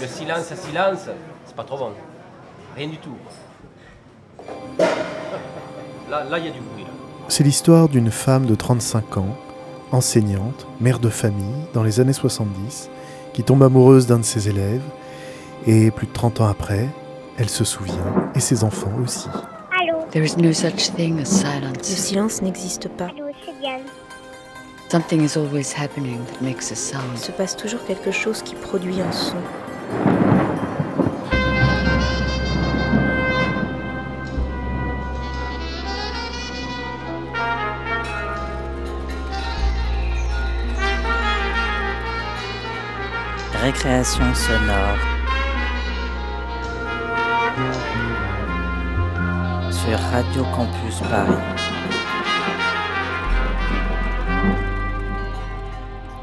Le silence à silence, c'est pas trop bon. Rien du tout. Là, là, il y a du bruit. Là. C'est l'histoire d'une femme de 35 ans, enseignante, mère de famille, dans les années 70, qui tombe amoureuse d'un de ses élèves, et plus de 30 ans après, elle se souvient, et ses enfants aussi. There is no such thing as silence. Le silence n'existe pas. Something is always happening that makes a sound. Il se passe toujours quelque chose qui produit un son. Récréation sonore. Sur Radio Campus Paris.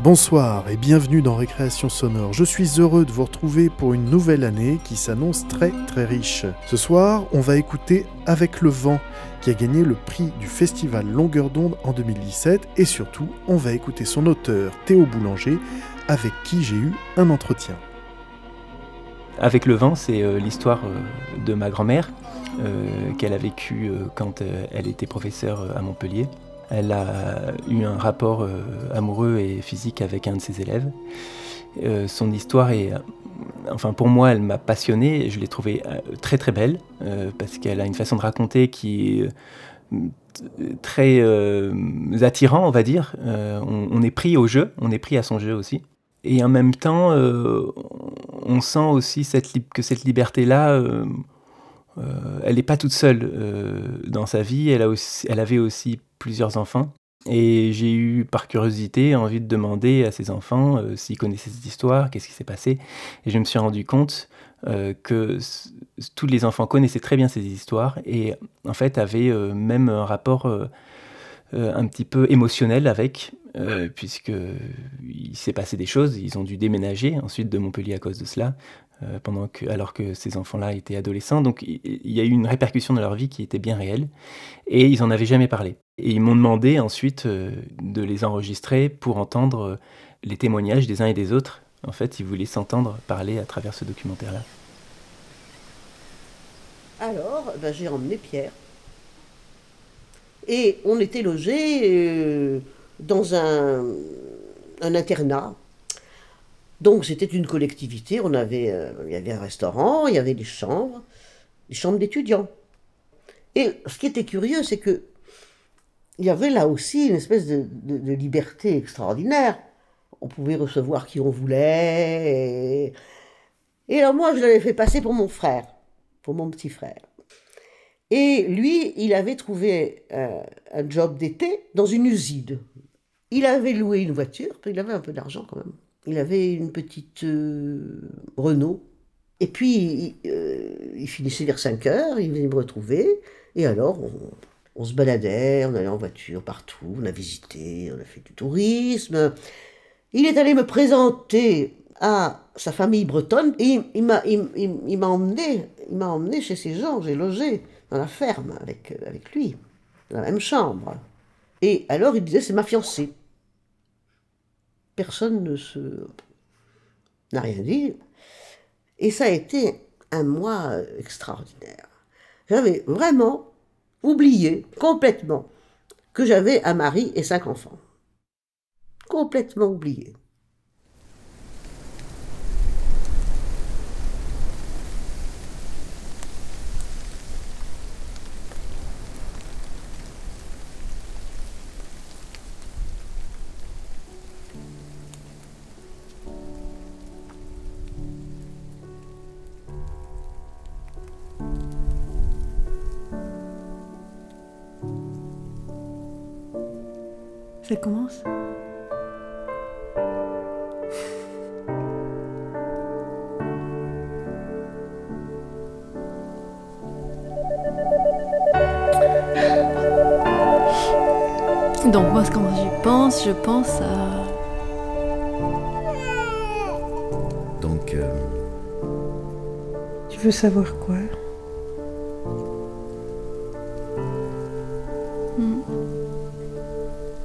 Bonsoir et bienvenue dans Récréation Sonore. Je suis heureux de vous retrouver pour une nouvelle année qui s'annonce très très riche. Ce soir, on va écouter Avec le vent, qui a gagné le prix du festival Longueur d'onde en 2017, et surtout, on va écouter son auteur, Théo Boulanger, avec qui j'ai eu un entretien. Avec le vent, c'est euh, l'histoire euh, de ma grand-mère euh, qu'elle a vécue quand elle était professeure à Montpellier. Elle a eu un rapport amoureux et physique avec un de ses élèves. Son histoire est, enfin pour moi, elle m'a passionné. Je l'ai trouvée très très belle parce qu'elle a une façon de raconter qui est très attirant, on va dire. On est pris au jeu, on est pris à son jeu aussi. Et en même temps, euh, on sent aussi que cette liberté-là, euh, euh, elle n'est pas toute seule dans sa vie. Elle, elle avait aussi plusieurs enfants. Et j'ai eu, par curiosité, envie de demander à ses enfants s'ils connaissaient cette histoire, qu'est-ce qui s'est passé. Et je me suis rendu compte que tous les enfants connaissaient très bien ces histoires et en fait avaient même un rapport un petit peu émotionnel avec, euh, puisque il s'est passé des choses. Ils ont dû déménager ensuite de Montpellier à cause de cela, euh, pendant que, alors que ces enfants-là étaient adolescents. Donc il y a eu une répercussion dans leur vie qui était bien réelle, et ils en avaient jamais parlé. Et ils m'ont demandé ensuite euh, de les enregistrer pour entendre euh, les témoignages des uns et des autres. En fait, ils voulaient s'entendre parler à travers ce documentaire-là. Alors, ben, j'ai emmené Pierre. Et on était logés dans un, internat. Donc c'était une collectivité, on avait, euh, il y avait un restaurant, il y avait des chambres, des chambres d'étudiants. Et ce qui était curieux, c'est que il y avait là aussi une espèce de, liberté extraordinaire. On pouvait recevoir qui on voulait. Et, et alors moi, je l'avais fait passer pour mon frère, pour mon petit frère. Et lui, il avait trouvé euh, un job d'été dans une usine. Il avait loué une voiture, il avait un peu d'argent quand même. Il avait une petite euh, Renault. Et puis, il, euh, finissait vers 5 heures, il venait me retrouver. Et alors, on, se baladait, on allait en voiture partout, on a visité, on a fait du tourisme. Il est allé me présenter à sa famille bretonne et il, m'a il, emmené, emmené chez ces gens, j'ai logé dans la ferme avec, avec lui, dans la même chambre. Et alors il disait c'est ma fiancée. Personne ne se n'a rien dit. Et ça a été un mois extraordinaire. J'avais vraiment oublié complètement que j'avais un mari et cinq enfants. Complètement oublié. Donc moi, quand j'y pense, je pense à... Donc, euh, Tu veux savoir quoi? Hmm.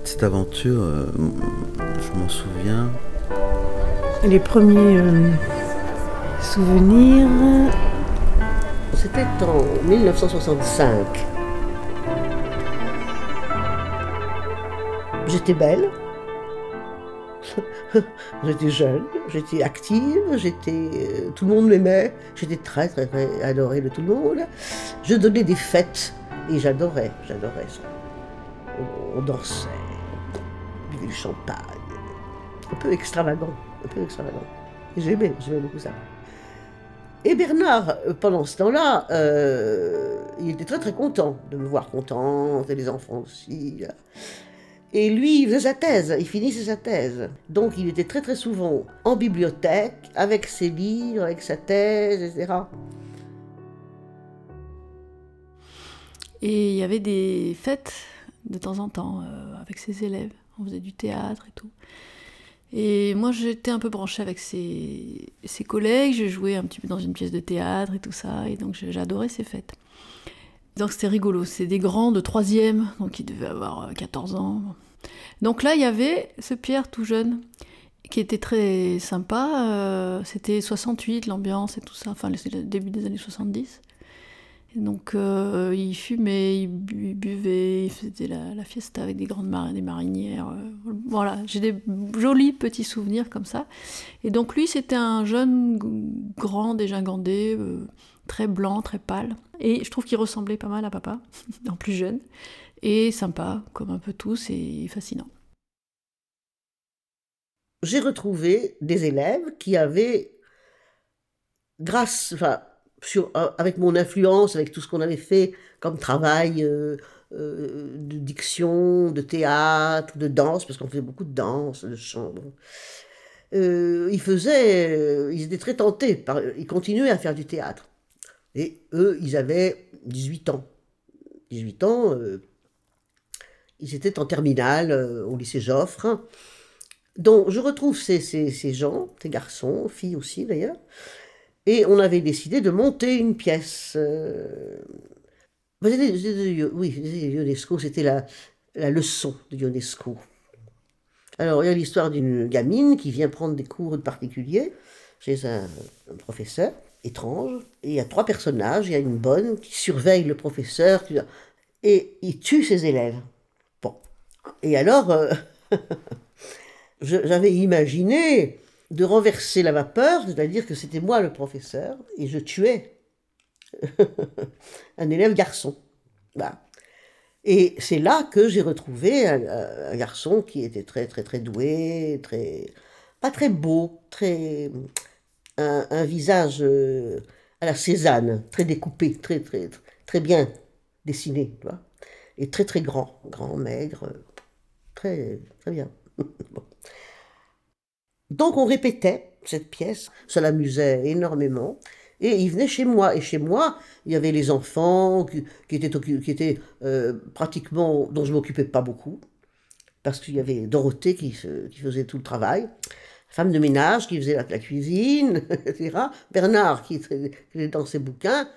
cette aventure, euh, je m'en souviens. Les premiers euh, Souvenir. C'était en 1965. J'étais belle. j'étais jeune, j'étais active, j'étais, euh, tout le monde m'aimait, j'étais très, très, très adorée de tout le monde. Je donnais des fêtes et j'adorais, j'adorais ça. On, dansait, on buvait du champagne, un peu extravagant, un peu extravagant. J'aimais, j'aimais beaucoup ça. Et Bernard, euh, pendant ce temps-là, euh, il était très très content de me voir contente, et les enfants aussi. Et lui, il faisait sa thèse, il finissait sa thèse. Donc il était très très souvent en bibliothèque, avec ses livres, avec sa thèse, etc. Et il y avait des fêtes de temps en temps euh, avec ses élèves. On faisait du théâtre et tout. Et moi, j'étais un peu branchée avec ses, ses collègues. Je jouais un petit peu dans une pièce de théâtre et tout ça. Et donc, j'adorais ces fêtes. Donc, c'était rigolo. C'est des grands de troisième, donc ils devaient avoir 14 ans. Donc là, il y avait ce Pierre tout jeune qui était très sympa. Euh, c'était 68, l'ambiance et tout ça. Enfin, le début des années 70. Et donc, euh, il fumait, il, bu- il buvait, il faisait la, la fiesta avec des grandes marins, des marinières. euh, voilà, j'ai des jolis petits souvenirs comme ça. Et donc, lui, c'était un jeune grand, dégingandé, euh, très blanc, très pâle. Et je trouve qu'il ressemblait pas mal à papa, en plus jeune. Et sympa, comme un peu tous, et fascinant. J'ai retrouvé des élèves qui avaient, grâce, enfin, sur, euh, avec mon influence, avec tout ce qu'on avait fait comme travail euh, euh, de diction, de théâtre, de danse, parce qu'on faisait beaucoup de danse, de chant. ils faisaient, ils étaient très tentés, par, ils continuaient à faire du théâtre. Et eux, ils avaient 18 ans. 18 ans, ils étaient en terminale euh, au lycée Joffre. Donc, je retrouve ces, gens, ces garçons, filles aussi d'ailleurs, et on avait décidé de monter une pièce. euh, bah, oui, Ionesco, c'était la, leçon de Ionesco. Alors, il y a l'histoire d'une gamine qui vient prendre des cours de particulier chez un, professeur étrange, et il y a trois personnages, il y a une bonne qui surveille le professeur, et il tue ses élèves. Et alors, euh, j'avais imaginé de renverser la vapeur, c'est-à-dire que c'était moi le professeur, et je tuais un élève garçon. Voilà. Et c'est là que j'ai retrouvé un, garçon qui était très très très doué, très pas très beau, très un, un visage euh, à la Cézanne, très découpé, très très très bien dessiné, tu vois, et très très grand, grand, maigre, très bien. Donc on répétait cette pièce, ça l'amusait énormément. Et il venait chez moi. Et chez moi, il y avait les enfants qui, étaient, qui étaient euh, pratiquement, dont je m'occupais pas beaucoup, parce qu'il y avait Dorothée qui, faisait tout le travail, femme de ménage qui faisait la, la cuisine, etc. Bernard qui était dans ses bouquins.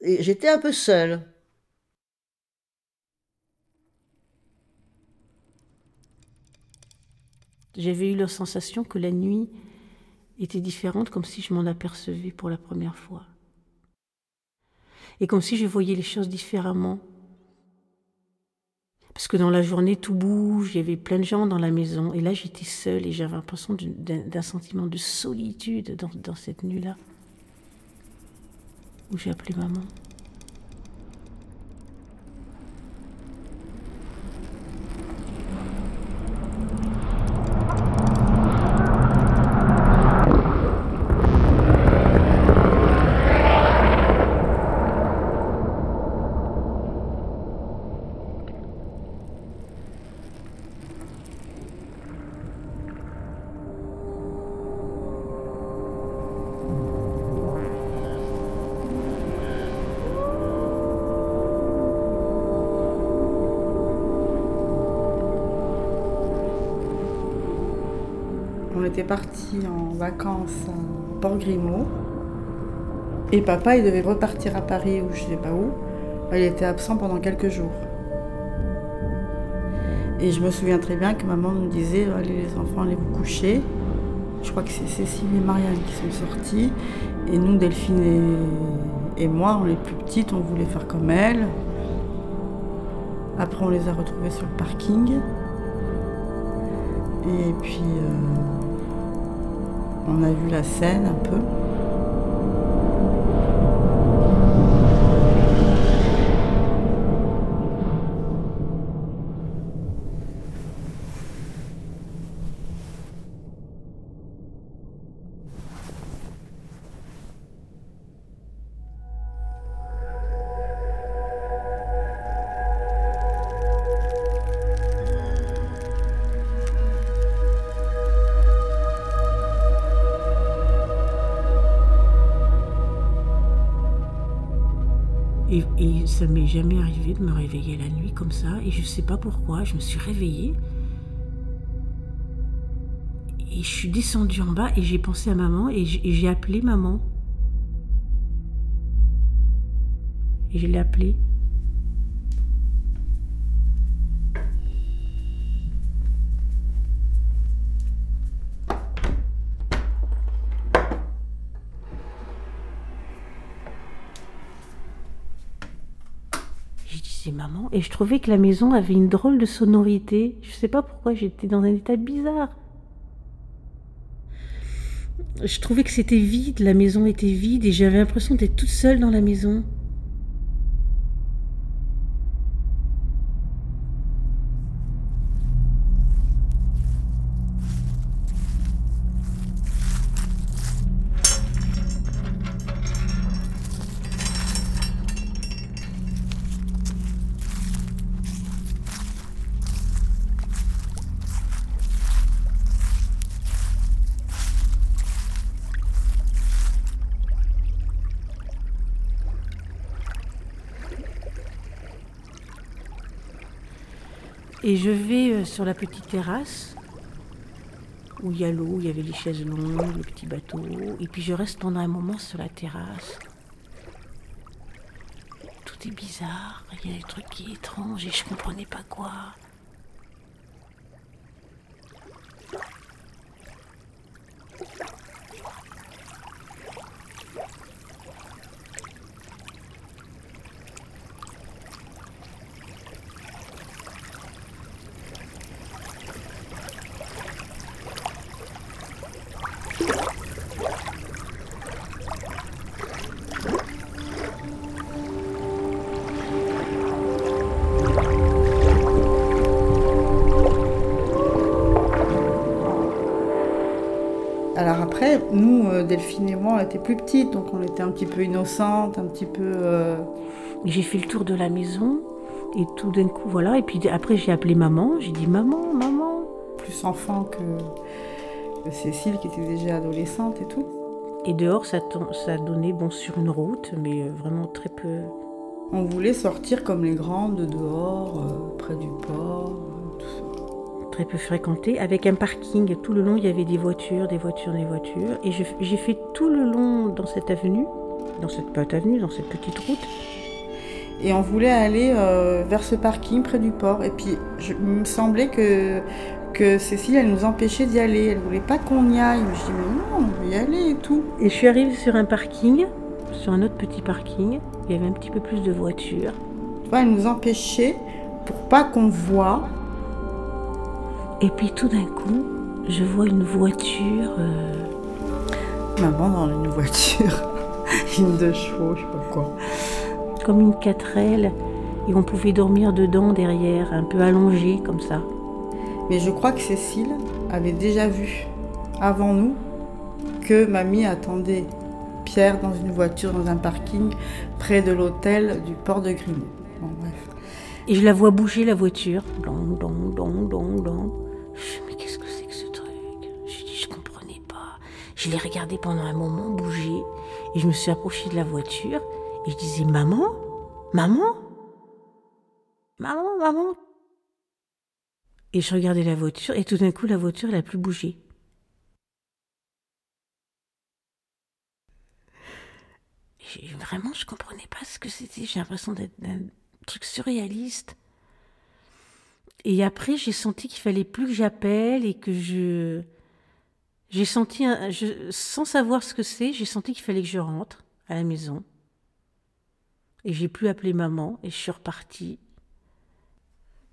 Et j'étais un peu seule. J'avais eu la sensation que la nuit était différente, comme si je m'en apercevais pour la première fois. Et comme si je voyais les choses différemment. Parce que dans la journée, tout bouge, il y avait plein de gens dans la maison. Et là, j'étais seule et j'avais l'impression d'un sentiment de solitude dans, dans cette nuit-là. Où j'ai appelé maman. Partis en vacances à Port-Grimaud. Et papa, il devait repartir à Paris ou je sais pas où. Il était absent pendant quelques jours. Et je me souviens très bien que maman nous disait Allez, les enfants, allez vous coucher. Je crois que c'est Cécile et Marianne qui sont sorties. Et nous, Delphine et, moi, on est plus petites, on voulait faire comme elles. Après, on les a retrouvées sur le parking. Et puis, euh, on a vu la scène un peu. Ça m'est jamais arrivé de me réveiller la nuit comme ça. Et je sais pas pourquoi. Je me suis réveillée. Et je suis descendue en bas et j'ai pensé à maman et j'ai appelé maman. Et je l'ai appelée. Maman et je trouvais que la maison avait une drôle de sonorité. Je sais pas pourquoi j'étais dans un état bizarre. Je trouvais que c'était vide, la maison était vide et j'avais l'impression d'être toute seule dans la maison. Et je vais euh, sur la petite terrasse où il y a l'eau, il y avait les chaises longues, le petit bateau. Et puis je reste pendant un moment sur la terrasse. Tout est bizarre, il y a des trucs qui est étrange et je comprenais pas quoi. Delphine et moi, on était plus petites, donc on était un petit peu innocentes, un petit peu... euh, J'ai fait le tour de la maison et tout d'un coup, voilà. Et puis après, j'ai appelé maman. J'ai dit maman, maman. plus enfant que, Cécile, qui était déjà adolescente et tout. Et dehors, ça, ça donnait bon sur une route, mais euh, vraiment très peu. On voulait sortir comme les grandes dehors, euh, près du port. Très peu fréquenté, avec un parking. Tout le long, il y avait des voitures, des voitures, des voitures. Et j'ai fait tout le long dans cette avenue, dans cette petite avenue, dans cette petite route. Et on voulait aller euh, vers ce parking près du port. Et puis, je, il me semblait que, que Cécile, elle nous empêchait d'y aller. Elle voulait pas qu'on y aille. Je dis, mais non, on veut y aller et tout. Et je suis arrivée sur un parking, sur un autre petit parking. Il y avait un petit peu plus de voitures. Tu vois, elle nous empêchait pour pas qu'on voit. Et puis tout d'un coup, je vois une voiture. euh, Maman dans une voiture, une de chevaux, je sais pas quoi. comme une 4L. Et on pouvait dormir dedans, derrière, un peu allongé comme ça. Mais je crois que Cécile avait déjà vu, avant nous, que mamie attendait Pierre dans une voiture dans un parking près de l'hôtel du port de Grimaud. Bon, bref. Et je la vois bouger la voiture. Je l'ai regardé pendant un moment bouger. Et je me suis approchée de la voiture. Et je disais, maman Maman Maman, maman Et je regardais la voiture. Et tout d'un coup, la voiture, elle a plus bougé. Vraiment, je comprenais pas ce que c'était. J'ai l'impression d'être un truc surréaliste. Et après, j'ai senti qu'il fallait plus que j'appelle et que je J'ai senti, sans savoir ce que c'est, j'ai senti qu'il fallait que je rentre à la maison. Et j'ai plus appelé maman et je suis repartie.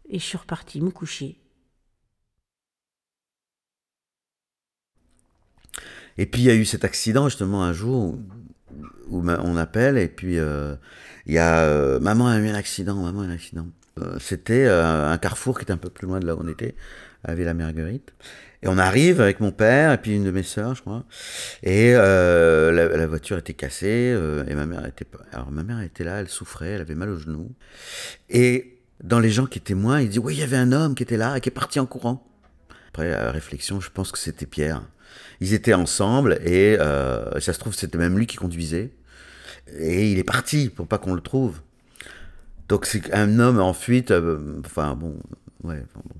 Et je suis repartie me coucher. Et puis il y a eu cet accident justement un jour où, on appelle et puis euh, il y a euh, maman a eu un accident, maman a eu un accident. Euh, C'était un carrefour qui était un peu plus loin de là où on était, à Villa Marguerite. Et on arrive avec mon père et puis une de mes sœurs, je crois. Et euh, la, voiture était cassée euh, et ma mère était pas. Alors ma mère était là, elle souffrait, elle avait mal au genou. Et dans les gens qui témoignent, il dit oui, il y avait un homme qui était là et qui est parti en courant. Après réflexion, je pense que c'était Pierre. Ils étaient ensemble et euh, ça se trouve c'était même lui qui conduisait. Et il est parti pour pas qu'on le trouve. Donc c'est un homme en fuite. enfin bon, ouais. enfin, bon.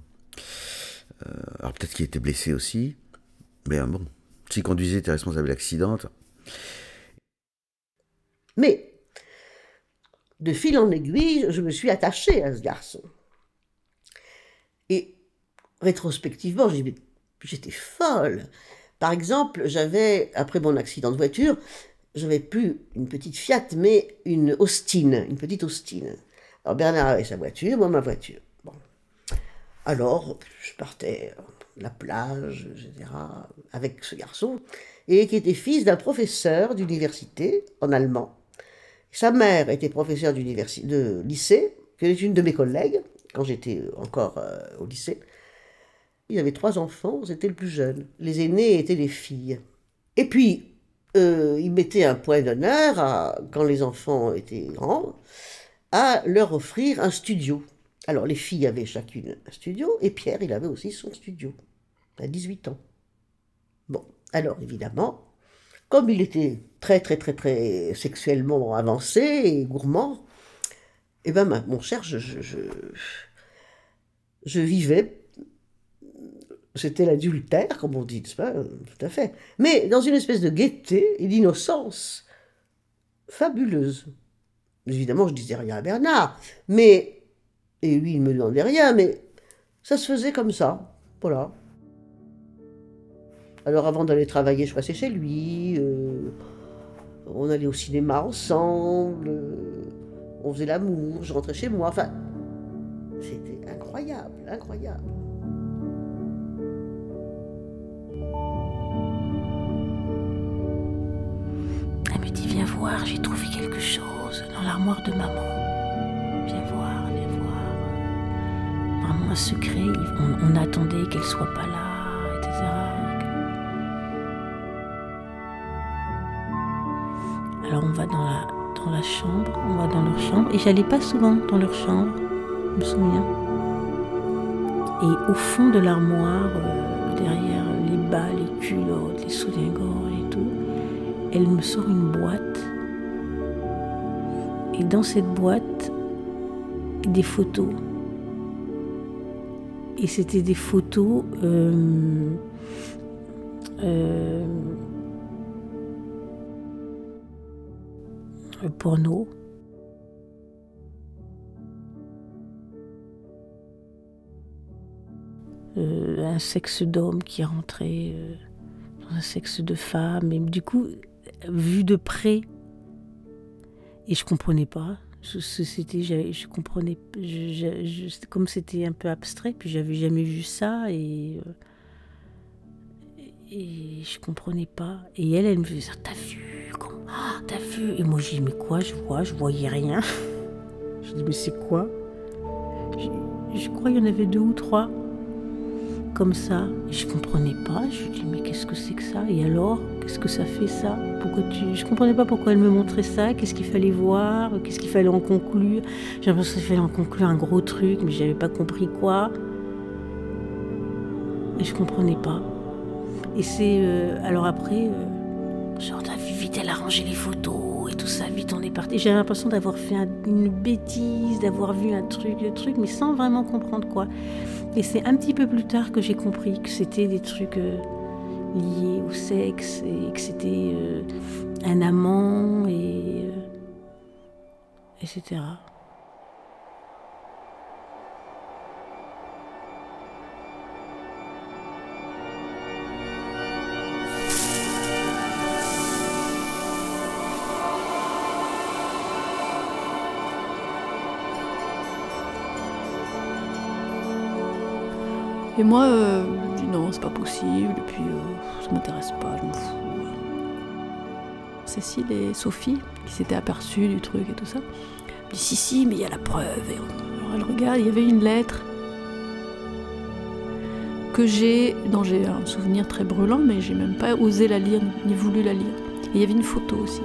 Euh, alors peut-être qu'il était blessé aussi. Mais euh, bon, s'il conduisait, était responsable de l'accident. Mais, de fil en aiguille, je me suis attachée à ce garçon. Et rétrospectivement, j'étais folle. Par exemple, j'avais, après mon accident de voiture, j'avais plus une petite Fiat, mais une Austin, une petite Austin. Alors Bernard avait sa voiture, moi ma voiture. Alors, je partais à la plage, etc., avec ce garçon, et qui était fils d'un professeur d'université en allemand. Sa mère était professeure de lycée, qui était une de mes collègues, quand j'étais encore euh, au lycée. Il y avait trois enfants, c'était le plus jeune. Les aînés étaient des filles. Et puis, euh, il mettait un point d'honneur, quand les enfants étaient grands, à leur offrir un studio. Alors, les filles avaient chacune un studio, et Pierre, il avait aussi son studio, à 18 ans. Bon, alors évidemment, comme il était très, très, très, très sexuellement avancé et gourmand, eh ben, mon cher, je vivais, c'était l'adultère, comme on dit, n'est-ce pas? Tout à fait. Mais dans une espèce de gaieté et d'innocence fabuleuse. Évidemment, je disais rien à Bernard, mais, et lui, il me demandait rien, mais ça se faisait comme ça. Voilà. Alors avant d'aller travailler, je passais chez lui. euh, on allait au cinéma ensemble. euh, on faisait l'amour. Je rentrais chez moi. Enfin, c'était incroyable, incroyable. Elle me dit Viens voir, j'ai trouvé quelque chose dans l'armoire de maman. Viens voir, secret. On, on attendait qu'elle soit pas là, etc. Alors on va dans la, dans la chambre, on va dans leur chambre. Et j'allais pas souvent dans leur chambre, je me souviens. Et au fond de l'armoire, euh, derrière les bas, les culottes, les soutiens-gorge et tout, elle me sort une boîte. Et dans cette boîte, des photos. Et c'était des photos euh, euh, porno. Euh, un sexe d'homme qui rentrait euh, dans un sexe de femme. Et du coup, vu de près, et je comprenais pas. C'était, je comprenais, comme c'était un peu abstrait, puis j'avais jamais vu ça et euh, et je comprenais pas. Et elle, elle me faisait t'as vu, comment, Ah, t'as vu Et moi j'ai dit mais quoi, je vois, je voyais rien. je dis mais c'est quoi? Je, je crois qu'il y en avait deux ou trois comme ça. Et je comprenais pas. Je dis mais qu'est-ce que c'est que ça? Et alors? Qu'est-ce que ça fait ça? Pourquoi tu Je comprenais pas pourquoi elle me montrait ça. Qu'est-ce qu'il fallait voir? Qu'est-ce qu'il fallait en conclure? J'ai l'impression qu'il fallait en conclure un gros truc, mais j'avais pas compris quoi. Et je comprenais pas. Et c'est euh, alors après, euh, genre t'as vite elle a rangé les photos et tout ça vite on est parti. J'avais l'impression d'avoir fait un- une bêtise, d'avoir vu un truc, le truc, mais sans vraiment comprendre quoi. Et c'est un petit peu plus tard que j'ai compris que c'était des trucs euh, liés au sexe et que c'était euh, un amant et euh, etc. Et moi, euh, je dis non, c'est pas possible, et puis euh, ça m'intéresse pas, je m'en fous. Cécile et Sophie, qui s'étaient aperçues du truc et tout ça, me disent si, si, mais il y a la preuve. Et alors elle regarde, il y avait une lettre que j'ai, dont j'ai un souvenir très brûlant, mais j'ai même pas osé la lire, ni voulu la lire. Et il y avait une photo aussi.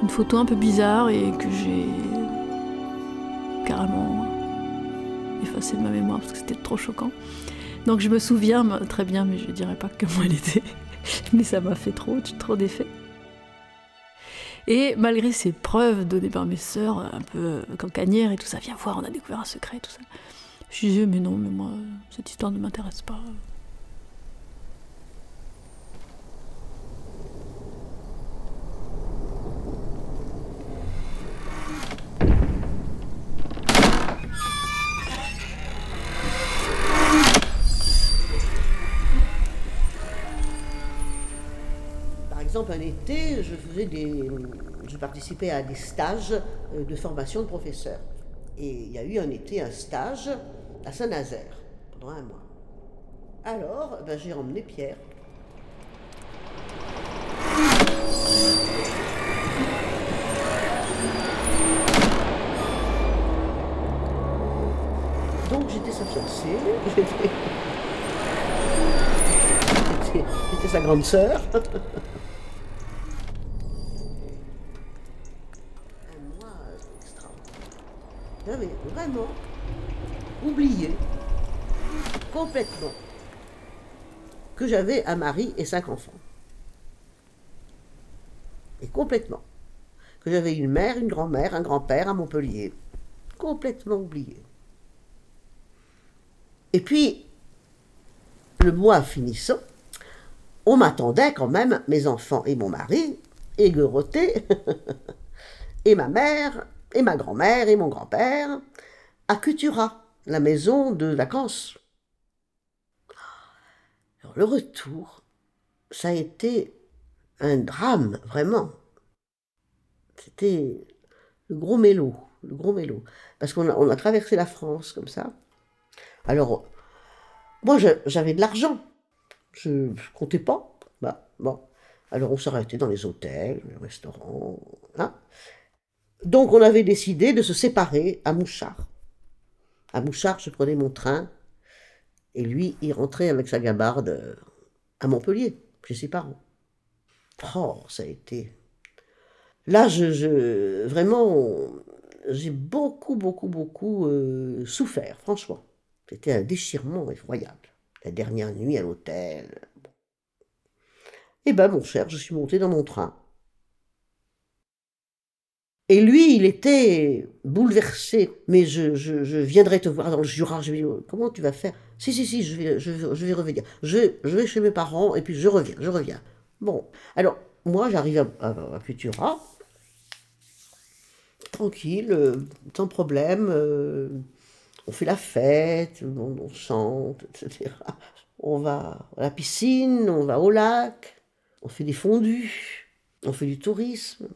Une photo un peu bizarre et que j'ai effacée de ma mémoire parce que c'était trop choquant. Donc je me souviens très bien, mais je dirais pas comment elle était. mais ça m'a fait trop, trop d'effet. Et malgré ces preuves données par mes sœurs, un peu cancanières et tout ça, viens voir, on a découvert un secret, tout ça. Je disais, mais non, mais moi, cette histoire ne m'intéresse pas. Par exemple, un été, je faisais des, je participais à des stages euh, de formation de professeurs. Et il y a eu un été un stage à Saint-Nazaire pendant un mois. Alors, ben, j'ai emmené Pierre. Donc j'étais sa fiancée, j'étais sa grande sœur. J'avais vraiment oublié complètement que j'avais un mari et cinq enfants. Et complètement. Que j'avais une mère, une grand-mère, un grand-père à Montpellier. Complètement oublié. Et puis, le mois finissant, on m'attendait quand même, mes enfants et mon mari, égueurotés, et ma mère, et ma grand-mère, et mon grand-père, à Cutura, la maison de vacances. Le retour, ça a été un drame, vraiment. C'était le gros mélo, le gros mélo. Parce qu'on a, traversé la France comme ça. Alors, moi, j'avais de l'argent. Je ne comptais pas. Bah, bon. Alors, on s'arrêtait dans les hôtels, les restaurants. hein. Donc, on avait décidé de se séparer à Mouchard. À Mouchard, je prenais mon train. Et lui, il rentrait avec sa gabarde euh, à Montpellier, chez ses parents. Oh, ça a été. Là, je, vraiment, j'ai beaucoup, beaucoup, beaucoup euh, souffert, franchement. C'était un déchirement effroyable. La dernière nuit à l'hôtel. Eh ben, mon cher, je suis monté dans mon train. Et lui, il était bouleversé. Mais je, viendrai te voir dans le Jura. Je lui ai dit, comment tu vas faire? Si, si, si, je vais, je, vais- revenir. Je, vais chez mes parents et puis je reviens, je reviens. Bon, alors, moi, j'arrive à, à, à tranquille, euh, sans problème. euh, on fait la fête, on, chante, etc. On va à la piscine, on va au lac, on fait des fondus, on fait du tourisme.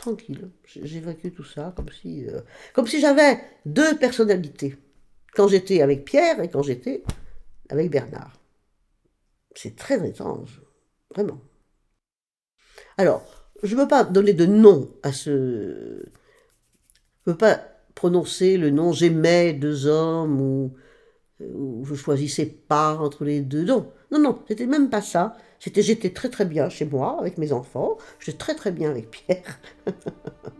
Tranquille, vécu tout ça comme si, euh, comme si j'avais deux personnalités. Quand j'étais avec Pierre et quand j'étais avec Bernard. C'est très étrange, vraiment. Alors, je ne veux pas donner de nom à ce. Je ne veux pas prononcer le nom j'aimais deux hommes ou, ou je choisissais pas entre les deux. Non, non, non, c'était même pas ça. J'étais très très bien chez moi avec mes enfants. J'étais très très bien avec Pierre.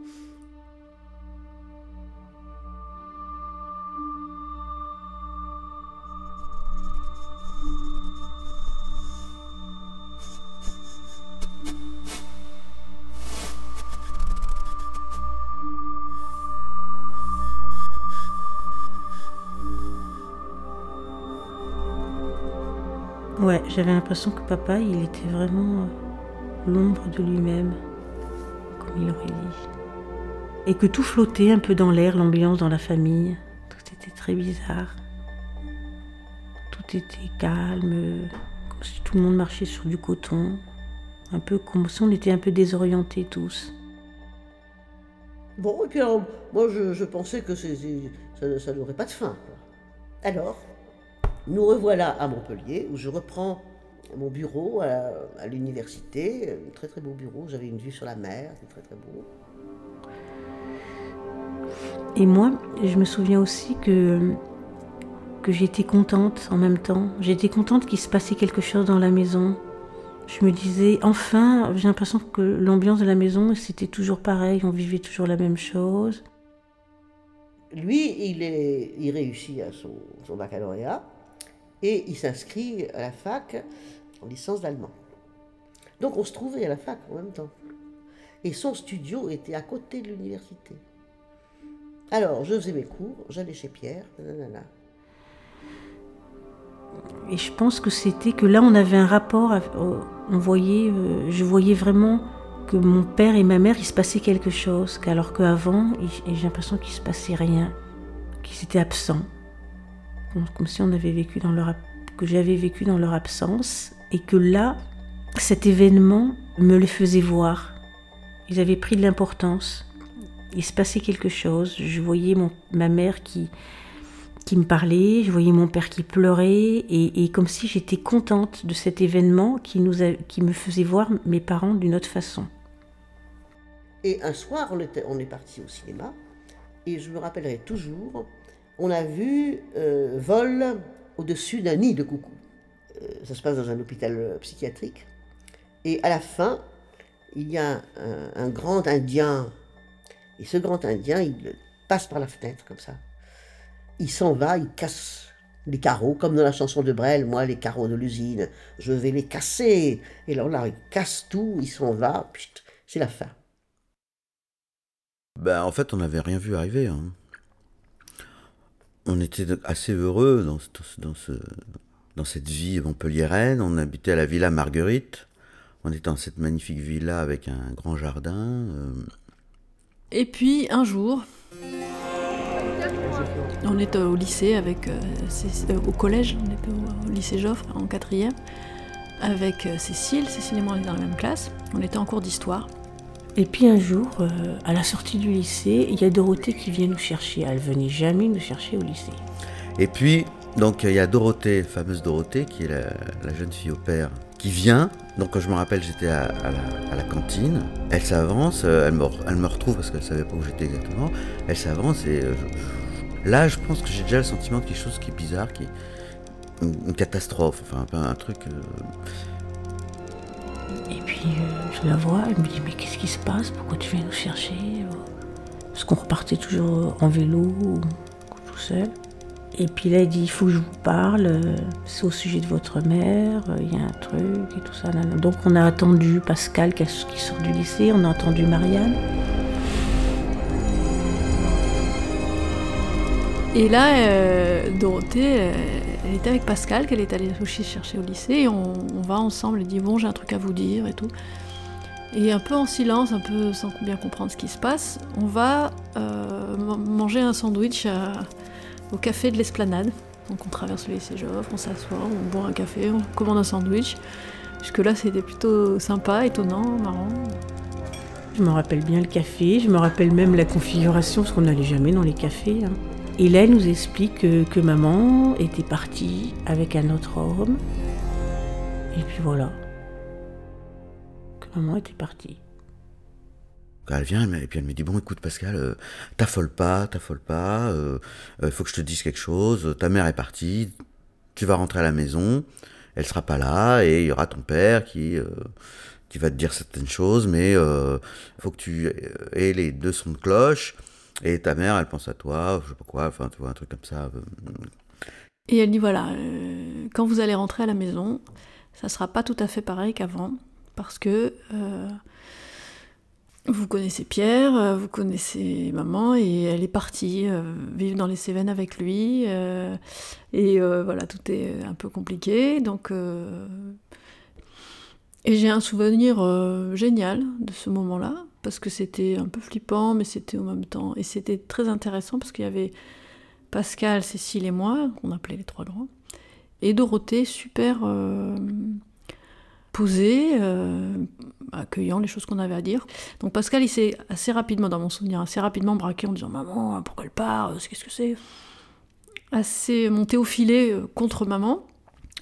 Ouais, j'avais l'impression que papa, il était vraiment euh, l'ombre de lui-même, comme il aurait dit. Et que tout flottait un peu dans l'air, l'ambiance dans la famille. Tout était très bizarre. Tout était calme, comme si tout le monde marchait sur du coton. Un peu comme si on était un peu désorientés tous. Bon, et puis alors, moi je, pensais que Ça, n'aurait pas de fin. Alors, nous revoilà à Montpellier, où je reprends mon bureau à, à l'université, un très très beau bureau, j'avais une vue sur la mer, c'était très très beau. Et moi, je me souviens aussi que, que j'étais contente en même temps. J'étais contente qu'il se passait quelque chose dans la maison. Je me disais, enfin, j'ai l'impression que l'ambiance de la maison, c'était toujours pareil, on vivait toujours la même chose. Lui, il, est, il réussit à son, son baccalauréat et il s'inscrit à la fac en licence d'allemand. Donc on se trouvait à la fac en même temps. Et son studio était à côté de l'université. Alors, je faisais mes cours, j'allais chez Pierre. Et je pense que c'était que là, on avait un rapport, euh, on voyait, euh, je voyais vraiment que mon père et ma mère, il se passait quelque chose, qu'alors qu'avant, j'ai l'impression qu'il se passait rien, qu'ils étaient absents, comme, si on avait vécu dans leur, que j'avais vécu dans leur absence, et que là, cet événement me le faisait voir. Ils avaient pris de l'importance. Il se passait quelque chose. Je voyais ma mère qui, qui me parlait, je voyais mon père qui pleurait, et, et comme si j'étais contente de cet événement qui, nous a- qui me faisait voir mes parents d'une autre façon. Et un soir, on, était, on est parti au cinéma, et je me rappellerai toujours, on a vu euh, Vol au-dessus d'un nid de coucou. Euh, ça se passe dans un hôpital euh, psychiatrique. Et à la fin, il y a un, grand Indien, et ce grand Indien, il passe par la fenêtre comme ça. Il s'en va, il casse les carreaux, comme dans la chanson de Brel, moi, les carreaux de l'usine, je vais les casser. Et alors là, il casse tout, il s'en va, c'est la fin. Ben, en fait, on n'avait rien vu arriver. hein. On était assez heureux dans, ce- dans, ce, dans cette vie montpelliéraine. On habitait à la Villa Marguerite. On était dans cette magnifique villa avec un grand jardin. euh, Et puis un jour, on était au lycée avec, euh, euh, au collège, on était au, lycée Joffre en quatrième, avec Cécile. Cécile et moi on était dans la même classe. On était en cours d'histoire. Et puis un jour, euh, à la sortie du lycée, il y a Dorothée qui vient nous chercher. Elle venait jamais nous chercher au lycée. Et puis, donc, il y a Dorothée, fameuse Dorothée, qui est la, jeune fille au père, qui vient. Donc, je me rappelle, j'étais à, la, cantine. Elle s'avance, euh, elle me, retrouve parce qu'elle savait pas où j'étais exactement. Elle s'avance et euh, là, je pense que j'ai déjà le sentiment de quelque chose qui est bizarre, qui est une, catastrophe, enfin, un, peu un truc. Puis euh, je la vois, elle me dit mais qu'est-ce qui se passe? Pourquoi tu viens nous chercher? Parce qu'on repartait toujours en vélo ou tout seul. Et puis là elle dit il faut que je vous parle, euh, c'est au sujet de votre mère, euh, il y a un truc et tout ça. Donc on a attendu Pascal qui sort du lycée, on a entendu Marianne. Et là, euh, Dorothée, elle était avec Pascal, qu'elle est allée aussi chercher au lycée, et on, va ensemble, elle dit bon, j'ai un truc à vous dire et tout. Et un peu en silence, un peu sans bien comprendre ce qui se passe, on va euh, man- manger un sandwich au café de l'Esplanade. Donc on traverse le lycée Joffre, on s'assoit, on boit un café, on commande un sandwich. Jusque-là, c'était plutôt sympa, étonnant, marrant. Je me rappelle bien le café, je me rappelle même la configuration, parce qu'on n'allait jamais dans les cafés. hein. Et là, elle nous explique que, maman était partie avec un autre homme. Et puis voilà. Que maman était partie. Elle vient et puis elle me dit bon écoute Pascal, euh, t'affole pas, t'affole pas, il faut que je te dise quelque chose. Ta mère est partie, tu vas rentrer à la maison, elle sera pas là et il y aura ton père qui euh, qui va te dire certaines choses, mais il faut que tu euh, aies les deux sons de cloche et ta mère elle pense à toi, je sais pas quoi, enfin tu vois un truc comme ça. euh, Et elle dit voilà, euh, quand vous allez rentrer à la maison, ça sera pas tout à fait pareil qu'avant, parce que euh, vous connaissez Pierre, vous connaissez maman, et elle est partie vivre dans les Cévennes avec lui, et voilà, tout est un peu compliqué, donc. et j'ai un souvenir génial de ce moment-là, parce que c'était un peu flippant, mais c'était au même temps. Et c'était très intéressant parce qu'il y avait Pascal, Cécile et moi, qu'on appelait les trois grands, et Dorothée, super euh, posée, euh, accueillant les choses qu'on avait à dire. Donc Pascal, il s'est assez rapidement, dans mon souvenir, assez rapidement braqué en disant Maman, pourquoi elle part Qu'est-ce que c'est? Assez monté au filet euh, contre maman.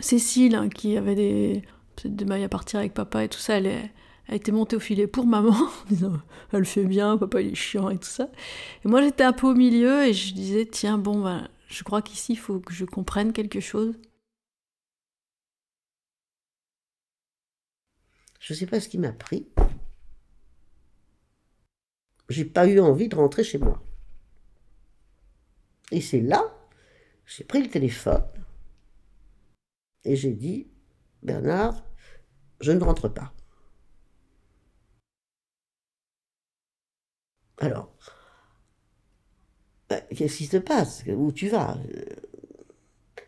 Cécile, hein, qui avait des, peut-être des mailles à partir avec papa et tout ça, elle, est, elle était montée au filet pour maman, en disant Elle fait bien, papa il est chiant et tout ça. Et moi j'étais un peu au milieu et je disais Tiens, bon, ben, je crois qu'ici il faut que je comprenne quelque chose. Je sais pas ce qui m'a pris. J'ai pas eu envie de rentrer chez moi. Et c'est là, j'ai pris le téléphone et j'ai dit Bernard, je ne rentre pas. Alors, ben, qu'est-ce qui se passe? Où tu vas?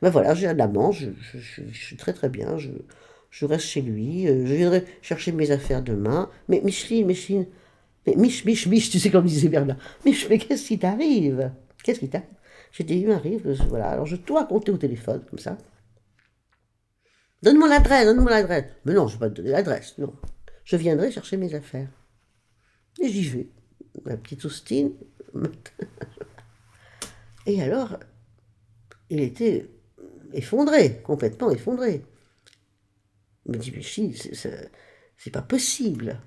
Ben voilà, j'ai un amant, je, suis très très bien, je, reste chez lui, euh, je viendrai chercher mes affaires demain. Mais Micheline, Micheline, mais Mich, Mich, Mich, tu sais comme disait Bernard, Mich, mais qu'est-ce qui t'arrive? Qu'est-ce qui t'arrive J'ai dit, il m'arrive, voilà, alors je dois compter au téléphone, comme ça. Donne-moi l'adresse, donne-moi l'adresse. Mais non, je ne vais pas te donner l'adresse, non. Je viendrai chercher mes affaires. Et j'y vais. Ma petite Austin. Et alors, il était effondré, complètement effondré. Il me dit, mais si, c'est pas possible.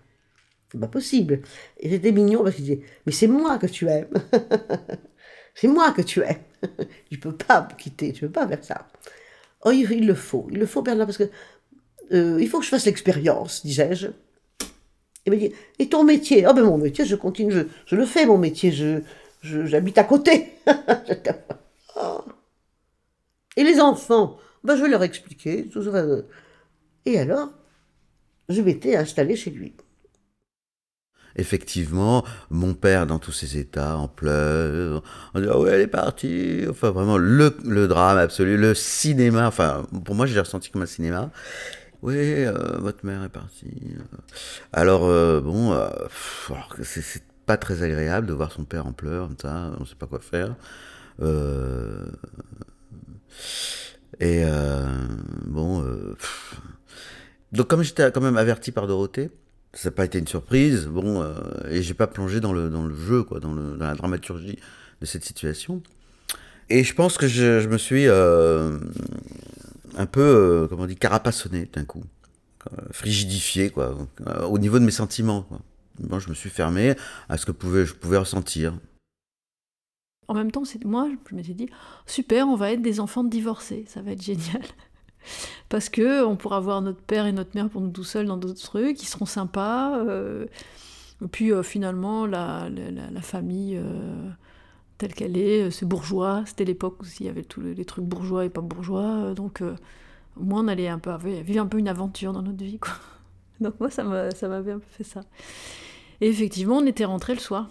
C'est pas possible. Et c'était mignon parce qu'il disait, mais c'est moi que tu aimes. c'est moi que tu aimes. tu peux pas me quitter, tu peux pas faire ça. Oh, il, le faut, il le faut, Bernard, parce que euh, il faut que je fasse l'expérience, disais-je. Il me dit, et ton métier? Oh, ben mon métier, je continue, je, le fais, mon métier, je j'habite à côté. Et les enfants, ben, je vais leur expliquer. Tout ça, et alors, je m'étais installé chez lui. Effectivement, mon père dans tous ses états, en pleurs, en disant oui elle est partie, enfin vraiment le, le, drame absolu, le cinéma, enfin pour moi j'ai ressenti comme un cinéma. Oui, euh, votre mère est partie. Alors euh, bon, euh, c'est pas très agréable de voir son père en pleurs comme ça, on sait pas quoi faire. et bon, donc comme j'étais quand même averti par Dorothée, ça n'a pas été une surprise, bon, euh, et j'ai pas plongé dans le, jeu, quoi, dans, la dramaturgie de cette situation. Et je pense que je, me suis euh, un peu, euh, comment on dit, carapassonné d'un coup, frigidifié, quoi, au niveau de mes sentiments. Je me suis fermé à ce que pouvais, je pouvais ressentir. En même temps, moi, je m'étais dit, super, on va être des enfants divorcés, ça va être génial parce que on pourra voir notre père et notre mère pour nous tout seuls dans d'autres trucs, qui seront sympas. Euh, et puis euh, finalement, la, famille euh, qu'elle est, c'est bourgeois. C'était l'époque où il y avait tous les, trucs bourgeois et pas bourgeois. donc au moins, on allait un peu vivre un peu une aventure dans notre vie. Quoi. Donc moi, ça m'avait un peu fait ça. Et effectivement, on était rentrés le soir.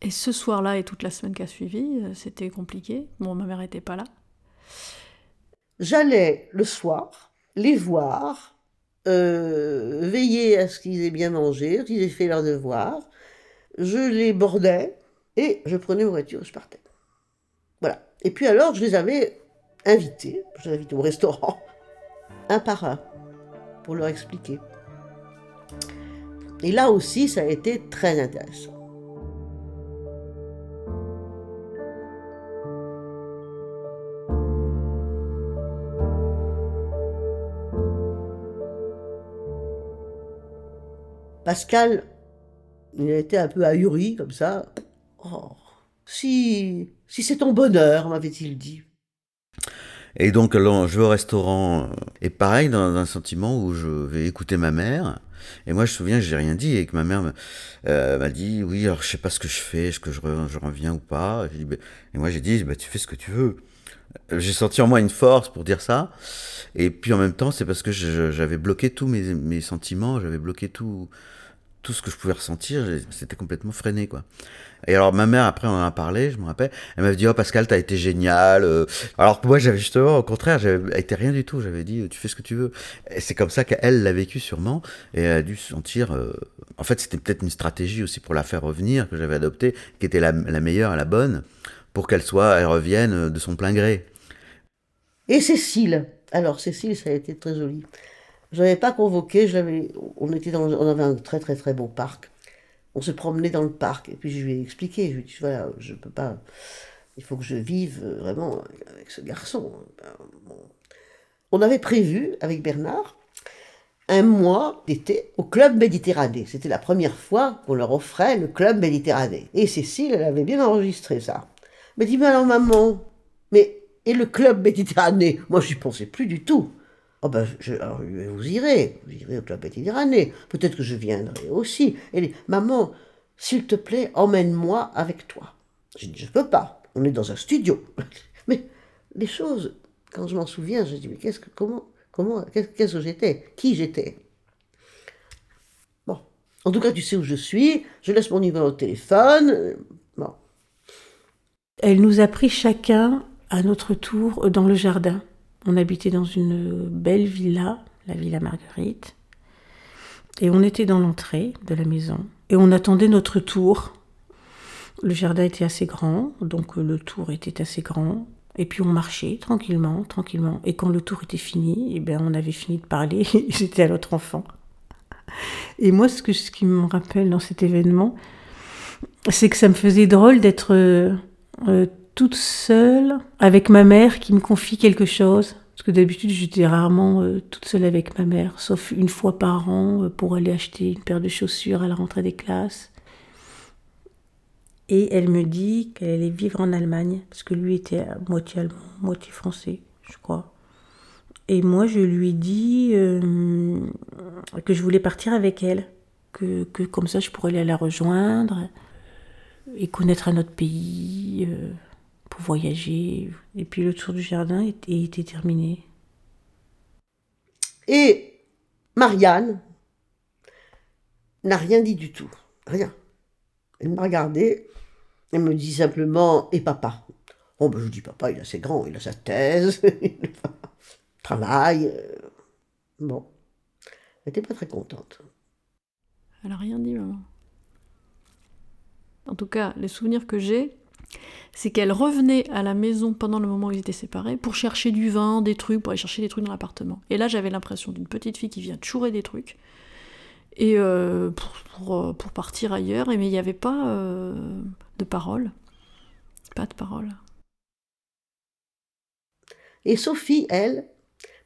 Et ce soir-là et toute la semaine qui a suivi, c'était compliqué. Bon, ma mère n'était pas là j'allais le soir les voir, euh, veiller à ce qu'ils aient bien mangé, qu'ils aient fait leur devoir. Je les bordais et je prenais ma voiture et je partais. Voilà. Et puis alors, je les avais invités, je les invités au restaurant, un par un, pour leur expliquer. Et là aussi, ça a été très intéressant. Pascal, il a été un peu ahuri comme ça. Oh, si, si c'est ton bonheur, m'avait-il dit. Et donc, je vais au restaurant, et pareil, dans un sentiment où je vais écouter ma mère. Et moi, je me souviens, j'ai rien dit, et que ma mère euh, m'a dit, oui, alors je sais pas ce que je fais, est-ce que je, reviens ou pas. Ben, et moi, j'ai dit, bah, tu fais ce que tu veux. J'ai senti en moi une force pour dire ça. Et puis en même temps, c'est parce que j'avais bloqué tous mes, mes sentiments, j'avais bloqué tout, tout ce que je pouvais ressentir, c'était complètement freiné, quoi. Et alors, ma mère, après, on en a parlé, je me rappelle, elle m'avait dit, oh, Pascal, t'as été génial. Euh. Alors que moi, j'avais justement, au contraire, j'avais été rien du tout. J'avais dit, tu fais ce que tu veux. Et c'est comme ça qu'elle l'a vécu sûrement, et elle a dû se sentir, euh, en fait, c'était peut-être une stratégie aussi pour la faire revenir, que j'avais adoptée, qui était la, meilleure, la bonne, pour qu'elle soit, elle revienne de son plein gré. Et Cécile? Alors, Cécile, ça a été très joli. Je l'avais pas convoqué, on, était dans, on avait un très très très beau parc. On se promenait dans le parc et puis je lui ai expliqué, je lui ai dit, voilà, je peux pas, il faut que je vive euh, vraiment avec ce garçon. On avait prévu avec Bernard un mois d'été au club Méditerranée. C'était la première fois qu'on leur offrait le club Méditerranée. Et Cécile, elle avait bien enregistré ça. Mais dis, mais alors maman, mais et le club Méditerranée? Moi, je n'y pensais plus du tout. Oh ben, je, vous irez, vous irez au club Méditerranée. Peut-être que je viendrai aussi. Elle dit, maman, s'il te plaît, emmène-moi avec toi. J'ai dit, je peux pas. On est dans un studio. Mais les choses, quand je m'en souviens, je dis, mais qu'est-ce que, comment, comment, qu'est-ce que j'étais Qui j'étais? Bon. En tout cas, tu sais où je suis. Je laisse mon numéro de téléphone. euh, Bon. Elle nous a pris chacun à notre tour dans le jardin. On habitait dans une belle villa, la villa Marguerite. Et on était dans l'entrée de la maison. Et on attendait notre tour. Le jardin était assez grand, donc euh, le tour était assez grand. Et puis on marchait tranquillement, tranquillement. Et quand le tour était fini, eh bien on avait fini de parler. J'étais à l'autre enfant. Et moi, ce, que, ce qui me rappelle dans cet événement, c'est que ça me faisait drôle d'être euh, euh, toute seule avec ma mère qui me confie quelque chose? Parce que d'habitude, j'étais rarement euh, toute seule avec ma mère, sauf une fois par an euh, pour aller acheter une paire de chaussures à la rentrée des classes. Et elle me dit qu'elle allait vivre en Allemagne, parce que lui était moitié allemand, moitié français, je crois. Et moi, je lui dis euh, que je voulais partir avec elle, que, que comme ça, je pourrais aller la rejoindre et connaître un autre pays, euh, pour voyager. Et puis le tour du jardin était, était terminé. Et Marianne n'a rien dit du tout. Rien. Elle m'a regardé. Elle me dit simplement Et papa? Oh, ben je dis Papa, il est assez grand, il a sa thèse, il travaille. euh, Bon. Elle n'était pas très contente. Elle a rien dit, maman. En tout cas, les souvenirs que j'ai, c'est qu'elle revenait à la maison pendant le moment où ils étaient séparés pour chercher du vin, des trucs, pour aller chercher des trucs dans l'appartement. Et là, j'avais l'impression d'une petite fille qui vient chourer des trucs et euh, euh, pour partir ailleurs, et mais il n'y avait pas euh, de parole. Pas de parole. Et Sophie, elle,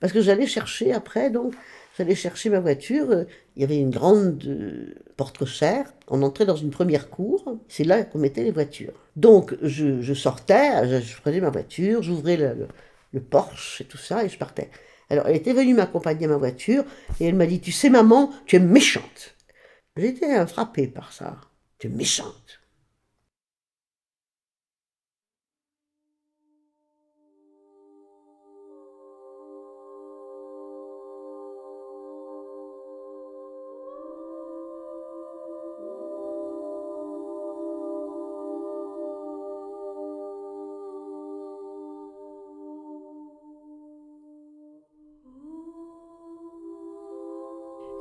parce que j'allais chercher après, donc, j'allais chercher ma voiture. euh, Il y avait une grande euh, porte cochère. On entrait dans une première cour. C'est là qu'on mettait les voitures. Donc, je, sortais, je, prenais ma voiture, j'ouvrais le, le, le Porsche et tout ça, et je partais. Alors, elle était venue m'accompagner à ma voiture, et elle m'a dit Tu sais, maman, tu es méchante. J'étais frappée par ça. Tu es méchante.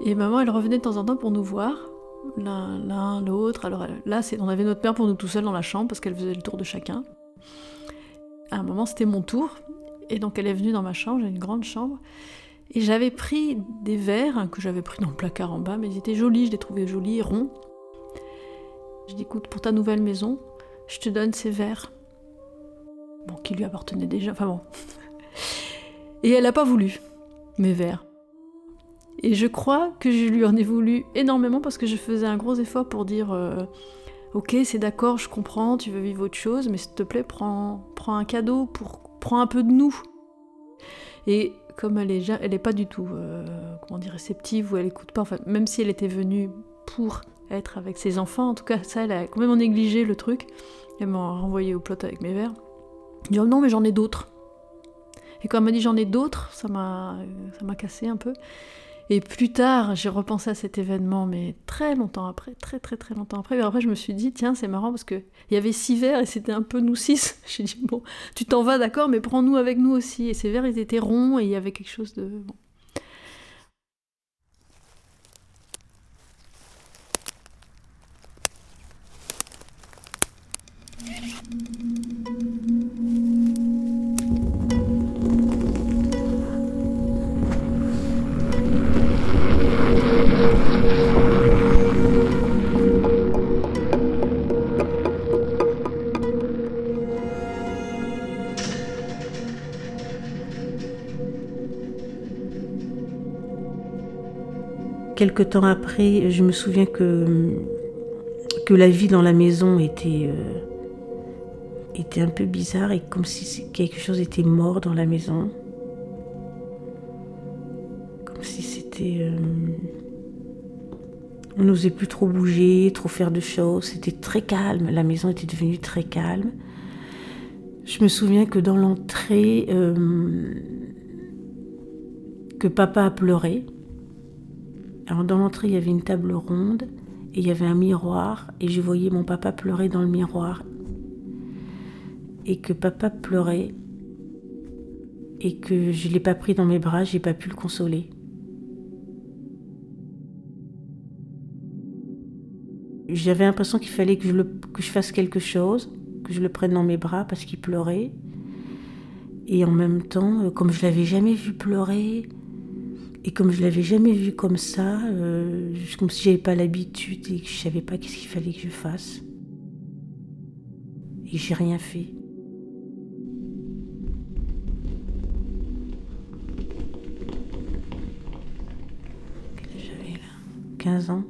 Et maman, elle revenait de temps en temps pour nous voir, l'un, l'autre. Alors là, on avait notre mère pour nous tout seuls dans la chambre parce qu'elle faisait le tour de chacun. À un moment, c'était mon tour. Et donc, elle est venue dans ma chambre, j'ai une grande chambre. Et j'avais pris des verres hein, que j'avais pris dans le placard en bas, mais ils étaient jolis, je les trouvais jolis, ronds. Je dis, écoute, pour ta nouvelle maison, je te donne ces verres. Bon, qui lui appartenaient déjà, enfin bon. Et elle n'a pas voulu, mes verres. Et je crois que je lui en ai voulu énormément parce que je faisais un gros effort pour dire euh, Ok, c'est d'accord, je comprends, tu veux vivre autre chose, mais s'il te plaît, prends, prends un cadeau, pour, prends un peu de nous. Et comme elle est, elle est pas du tout, euh, comment dire, réceptive ou elle écoute pas, enfin, même si elle était venue pour être avec ses enfants, en tout cas, ça, elle a complètement négligé le truc. Elle m'a renvoyé au plot avec mes verres. Je dis Oh non, mais j'en ai d'autres. Et quand elle m'a dit j'en ai d'autres, ça m'a cassé un peu. Et plus tard, j'ai repensé à cet événement, mais très longtemps après, très très très longtemps après. Et après, je me suis dit, tiens, c'est marrant parce qu'il y avait six verres et c'était un peu nous six. J'ai dit, bon, tu t'en vas, d'accord, mais prends-nous avec nous aussi. Et ces verres, ils étaient ronds et il y avait quelque chose de. Quelque temps après, je me souviens que, la vie dans la maison était, euh, était un peu bizarre et comme si quelque chose était mort dans la maison. Comme si c'était... Euh, on n'osait plus trop bouger, trop faire de choses. C'était très calme. La maison était devenue très calme. Je me souviens que dans l'entrée, euh, que papa a pleuré. Alors dans l'entrée, il y avait une table ronde et il y avait un miroir et je voyais mon papa pleurer dans le miroir. Et que papa pleurait et que je ne l'ai pas pris dans mes bras, j'ai pas pu le consoler. J'avais l'impression qu'il fallait que je, que je fasse quelque chose, que je le prenne dans mes bras parce qu'il pleurait. Et en même temps, euh, comme je l'avais jamais vu pleurer, et comme je l'avais jamais vu comme ça, euh, comme si j'avais pas l'habitude et que je savais pas qu'est-ce qu'il fallait que je fasse. Et j'ai rien fait. J'avais là? 15 ans.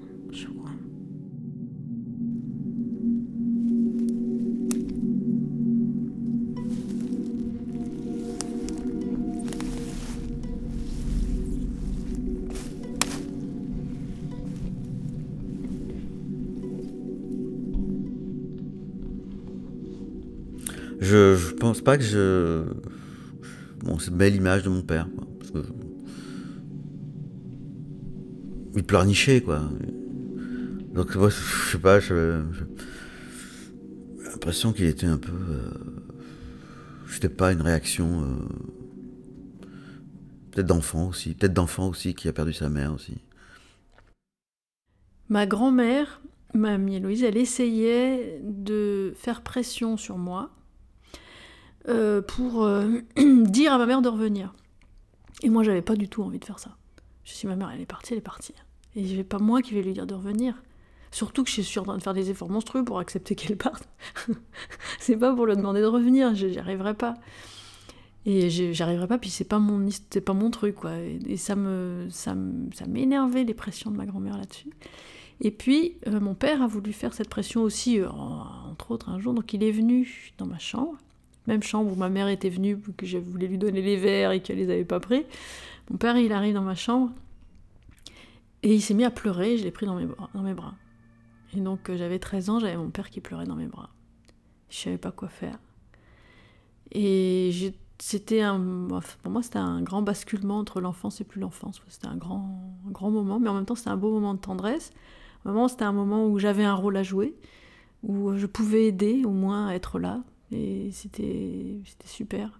Je, je pense pas que je. Bon, c'est une belle image de mon père. Parce que... Il pleurnichait, quoi. Donc, moi, je sais pas, j'ai l'impression qu'il était un peu. Euh... C'était pas une réaction. Euh... Peut-être d'enfant aussi. Peut-être d'enfant aussi qui a perdu sa mère aussi. Ma grand-mère, mamie Louise, elle essayait de faire pression sur moi euh, pour euh, dire à ma mère de revenir. Et moi, j'avais pas du tout envie de faire ça. Je suis ma mère, elle est partie, elle est partie. Et je vais pas moi qui vais lui dire de revenir. Surtout que je suis en train de faire des efforts monstrueux pour accepter qu'elle parte. c'est pas pour lui demander de revenir, j'y arriverai pas. Et j'y arriverai pas, puis c'est pas c'est pas mon truc quoi. Et, ça me ça m'énervait les pressions de ma grand-mère là-dessus. Et puis euh, mon père a voulu faire cette pression aussi, entre autres un jour. Donc il est venu dans ma chambre même chambre où ma mère était venue, que je voulais lui donner les verres et qu'elle les avait pas pris. Mon père, il arrive dans ma chambre et il s'est mis à pleurer, je l'ai pris dans mes, bras, dans mes bras. Et donc euh, j'avais 13 ans, j'avais mon père qui pleurait dans mes bras. Je savais pas quoi faire. Et c'était un, pour moi, c'était un grand basculement entre l'enfance et plus l'enfance. C'était un grand, grand moment, mais en même temps, c'était un beau moment de tendresse. Moment, c'était un moment où j'avais un rôle à jouer, où je pouvais aider, au moins, à être là, et c'était super.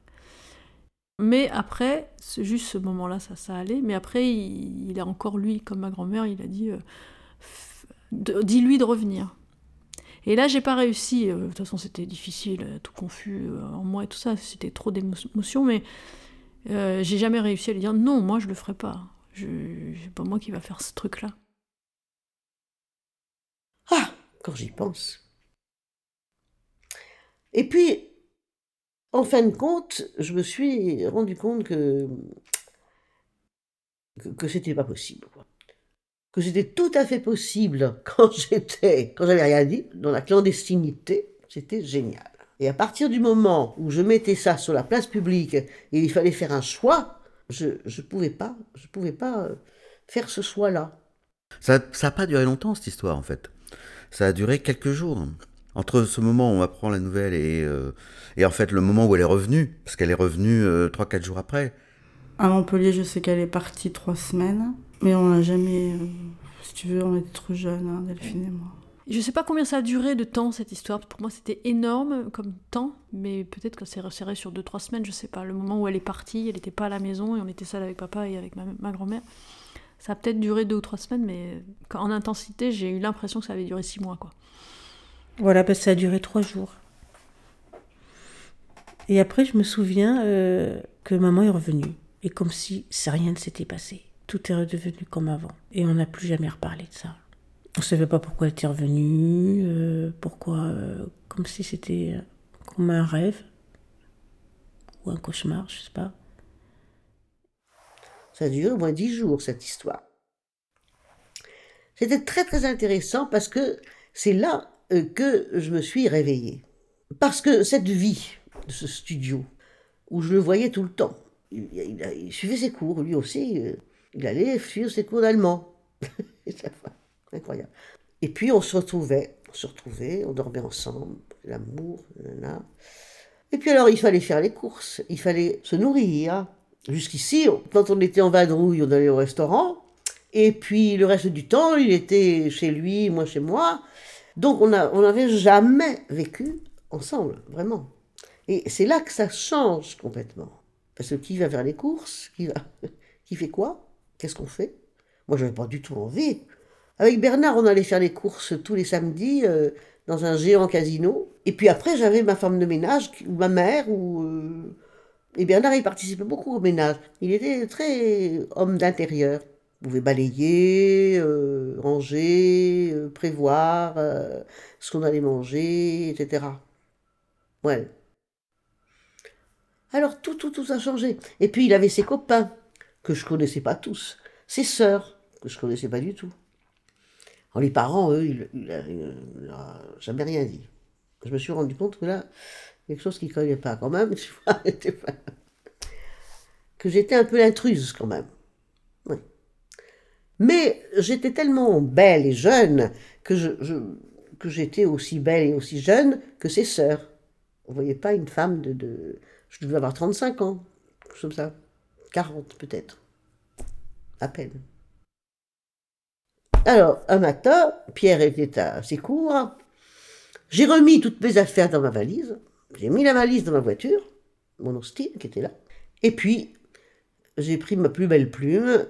Mais après, juste ce moment-là, ça, ça allait. Mais après, il, a encore lui, comme ma grand-mère, il a dit euh, dis-lui de revenir. Et là, j'ai pas réussi. Euh, de toute façon, c'était difficile, euh, tout confus en moi et tout ça. C'était trop d'émotions, mais j'ai jamais réussi à lui dire non, moi je le ferai pas. Je, c'est pas moi qui va faire ce truc-là. Ah, quand j'y pense. Et puis, en fin de compte, je me suis rendu compte que, que, c'était pas possible. Que c'était tout à fait possible quand j'étais, quand j'avais rien dit, dans la clandestinité, c'était génial. Et à partir du moment où je mettais ça sur la place publique et il fallait faire un choix, je ne pouvais pas, je pouvais pas euh, faire ce choix-là. Ça n'a pas duré longtemps cette histoire en fait. Ça a duré quelques jours entre ce moment où on apprend la nouvelle et, euh, et en fait le moment où elle est revenue, parce qu'elle est revenue euh, 3-4 jours après. À Montpellier, je sais qu'elle est partie trois semaines, mais on n'a jamais. Euh, si tu veux, on était trop jeunes, hein, Delphine et moi. Je sais pas combien ça a duré de temps cette histoire. Pour moi, c'était énorme comme temps, mais peut-être que c'est resserré sur 2-3 semaines, je sais pas. Le moment où elle est partie, elle n'était pas à la maison et on était seul avec papa et avec ma, ma grand-mère. Ça a peut-être duré 2 ou 3 semaines, mais en intensité, j'ai eu l'impression que ça avait duré 6 mois, quoi. Voilà, ben, ça a duré trois jours. Et après, je me souviens euh, que maman est revenue. Et comme si rien ne s'était passé. Tout est redevenu comme avant. Et on n'a plus jamais reparlé de ça. On ne savait pas pourquoi elle était revenue, euh, pourquoi, euh, comme si c'était comme un rêve ou un cauchemar, je sais pas. Ça a duré au moins dix jours, cette histoire. C'était très très intéressant parce que c'est là que je me suis réveillée. Parce que cette vie de ce studio, où je le voyais tout le temps, il, suivait ses cours, lui aussi, euh, il allait suivre ses cours d'allemand. Incroyable. Et puis on se retrouvait, on se retrouvait, on dormait ensemble, l'amour, nanana. Et puis alors il fallait faire les courses, il fallait se nourrir. Jusqu'ici, quand on était en vadrouille, on allait au restaurant. Et puis le reste du temps, il était chez lui, moi chez moi. Donc on n'avait jamais vécu ensemble, vraiment. Et c'est là que ça change complètement. Parce que qui va faire les courses Qui, va... qui fait quoi Qu'est-ce qu'on fait? Moi, je n'avais pas du tout envie. Avec Bernard, on allait faire les courses tous les samedis euh, dans un géant casino. Et puis après, j'avais ma femme de ménage, ou ma mère, ou... euh, Et Bernard, il participait beaucoup au ménage. Il était très homme d'intérieur. Il pouvait balayer, euh, ranger, euh, prévoir euh, ce qu'on allait manger, etc. Ouais. Alors tout, tout, tout a changé. Et puis il avait ses copains, que je connaissais pas tous. Ses sœurs, que je connaissais pas du tout. Alors les parents, eux, ils il, a- il a jamais rien dit. Je me suis rendu compte que là, quelque chose qu'ils ne connaissaient pas quand même, tu vois, que j'étais un peu l'intruse quand même. Mais j'étais tellement belle et jeune que j'étais aussi belle et aussi jeune que ses sœurs. On voyait pas une femme de, Je devais avoir 35 ans, comme ça. 40 peut-être. À peine. Alors, un matin, Pierre était à ses cours. J'ai remis toutes mes affaires dans ma valise. J'ai mis la valise dans ma voiture, mon Austin qui était là. Et puis, j'ai pris ma plus belle plume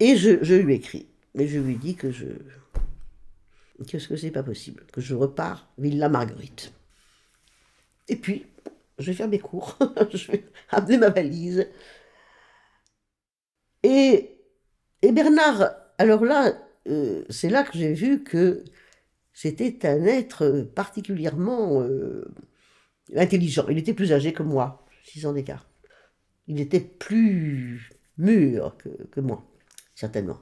et je, lui ai écrit. Mais je lui dit que je. Qu'est-ce que c'est pas possible Que je repars Villa Marguerite. Et puis, je vais faire mes cours. je vais amener ma valise. Et, et Bernard, alors là, euh, c'est là que j'ai vu que c'était un être particulièrement euh, intelligent. Il était plus âgé que moi, 6 ans d'écart. Il était plus mûr que, que moi, certainement.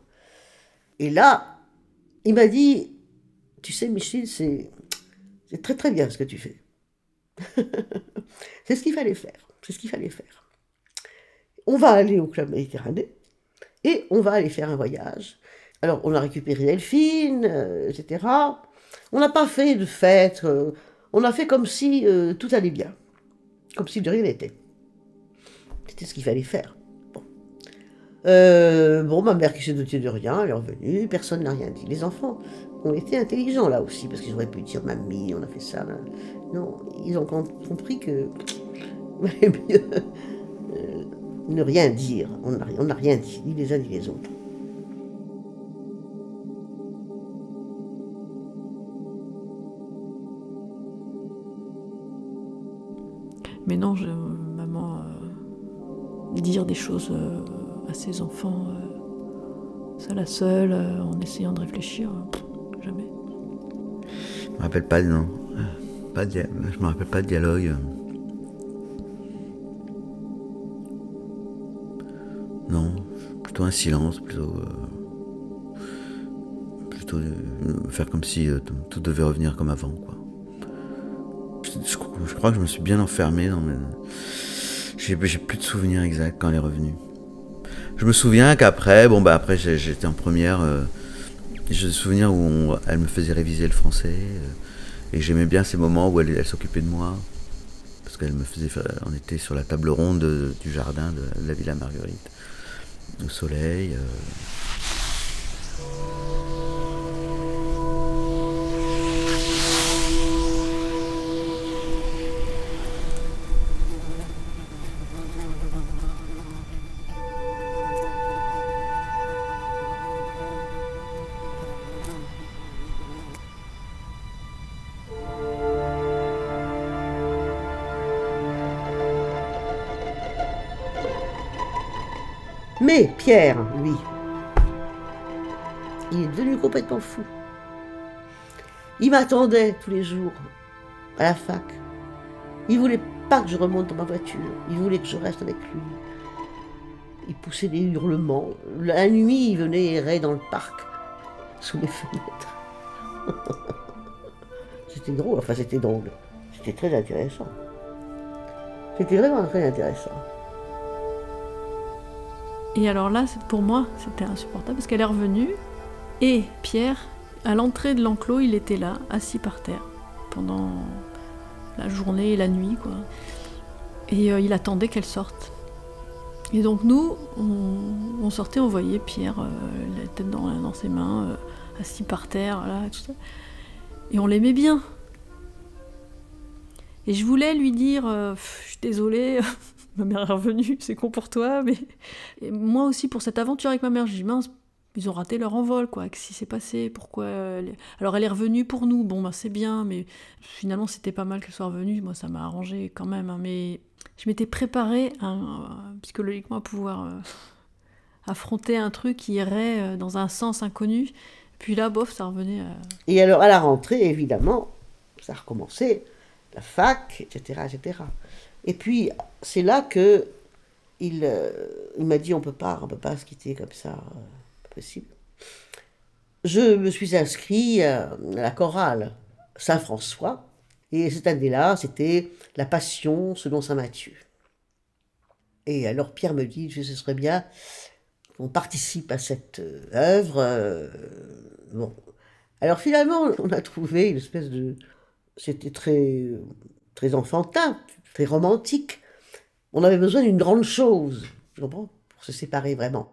Et là, il m'a dit, tu sais Michel, c'est très très bien ce que tu fais. c'est ce qu'il fallait faire. C'est ce qu'il fallait faire. On va aller au club méditerranéen et on va aller faire un voyage. Alors, on a récupéré Delphine, euh, etc. On n'a pas fait de fête. euh, on a fait comme si euh, tout allait bien. Comme si de rien n'était. C'était ce qu'il fallait faire. Euh, bon, ma mère qui s'est dotée de rien, elle est revenue, personne n'a rien dit. Les enfants ont été intelligents là aussi, parce qu'ils auraient pu dire Mamie, on a fait ça. Non, ils ont com- compris que mieux euh, ne rien dire. On n'a on n'a rien dit, ni les uns ni les autres. Mais non, je- maman, euh, dire des choses euh, à ses enfants, ça la seule, euh, en essayant de réfléchir, euh, jamais. Je me rappelle pas, non. Pas de je me rappelle pas de dialogue. Non, plutôt un silence, plutôt. euh, plutôt faire comme si tout, devait revenir comme avant, quoi. Je, crois que je me suis bien enfermé dans j'ai plus de souvenirs exacts quand elle est revenue. Je me souviens qu'après, bon bah après j'étais en première. euh, j'ai des souvenirs où elle me faisait réviser le français. euh, et j'aimais bien ces moments où elle, s'occupait de moi. Parce qu'elle me faisait On était sur la table ronde de- du jardin de la Villa Marguerite. Au soleil. euh. Lui, il est devenu complètement fou. Il m'attendait tous les jours à la fac. Il voulait pas que je remonte dans ma voiture. Il voulait que je reste avec lui. Il poussait des hurlements. La nuit, il venait errer dans le parc. sous les fenêtres. c'était drôle, enfin c'était drôle. C'était très intéressant. C'était vraiment très intéressant. Et alors là, pour moi, c'était insupportable parce qu'elle est revenue et Pierre, à l'entrée de l'enclos, il était là, assis par terre, pendant la journée et la nuit, quoi. Et euh, il attendait qu'elle sorte. Et donc nous, on, sortait, on voyait Pierre, euh, la tête dans, ses mains, euh, assis par terre, là, tout ça. Et on l'aimait bien. Et je voulais lui dire, je suis désolée, ma mère est revenue, c'est con pour toi, mais et moi aussi pour cette aventure avec ma mère, j'ai dit mince, ils ont raté leur envol, quoi. Qu'est-ce qui s'est passé? Pourquoi elle est- Alors elle est revenue pour nous, bon, bah, c'est bien, mais finalement c'était pas mal qu'elle soit revenue. Moi, ça m'a arrangé quand même, hein, mais je m'étais préparée à, à- psychologiquement à pouvoir euh, affronter un truc qui irait euh, dans un sens inconnu. Puis là, bof, ça revenait. à- Et alors, à la rentrée, évidemment, ça a recommencé, la fac, etc., etc. Et puis, c'est là que euh, il m'a dit, on peut pas, on peut pas se quitter comme ça, euh, possible. Je me suis inscrit euh, à la chorale Saint-François, et cette année-là, c'était la Passion selon Saint Matthieu. Et alors Pierre me dit, ce serait bien qu'on participe à cette euh, œuvre. bon, alors finalement, on a trouvé une espèce de... C'était très, très enfantin, très romantique. On avait besoin d'une grande chose, tu comprends, pour se séparer vraiment.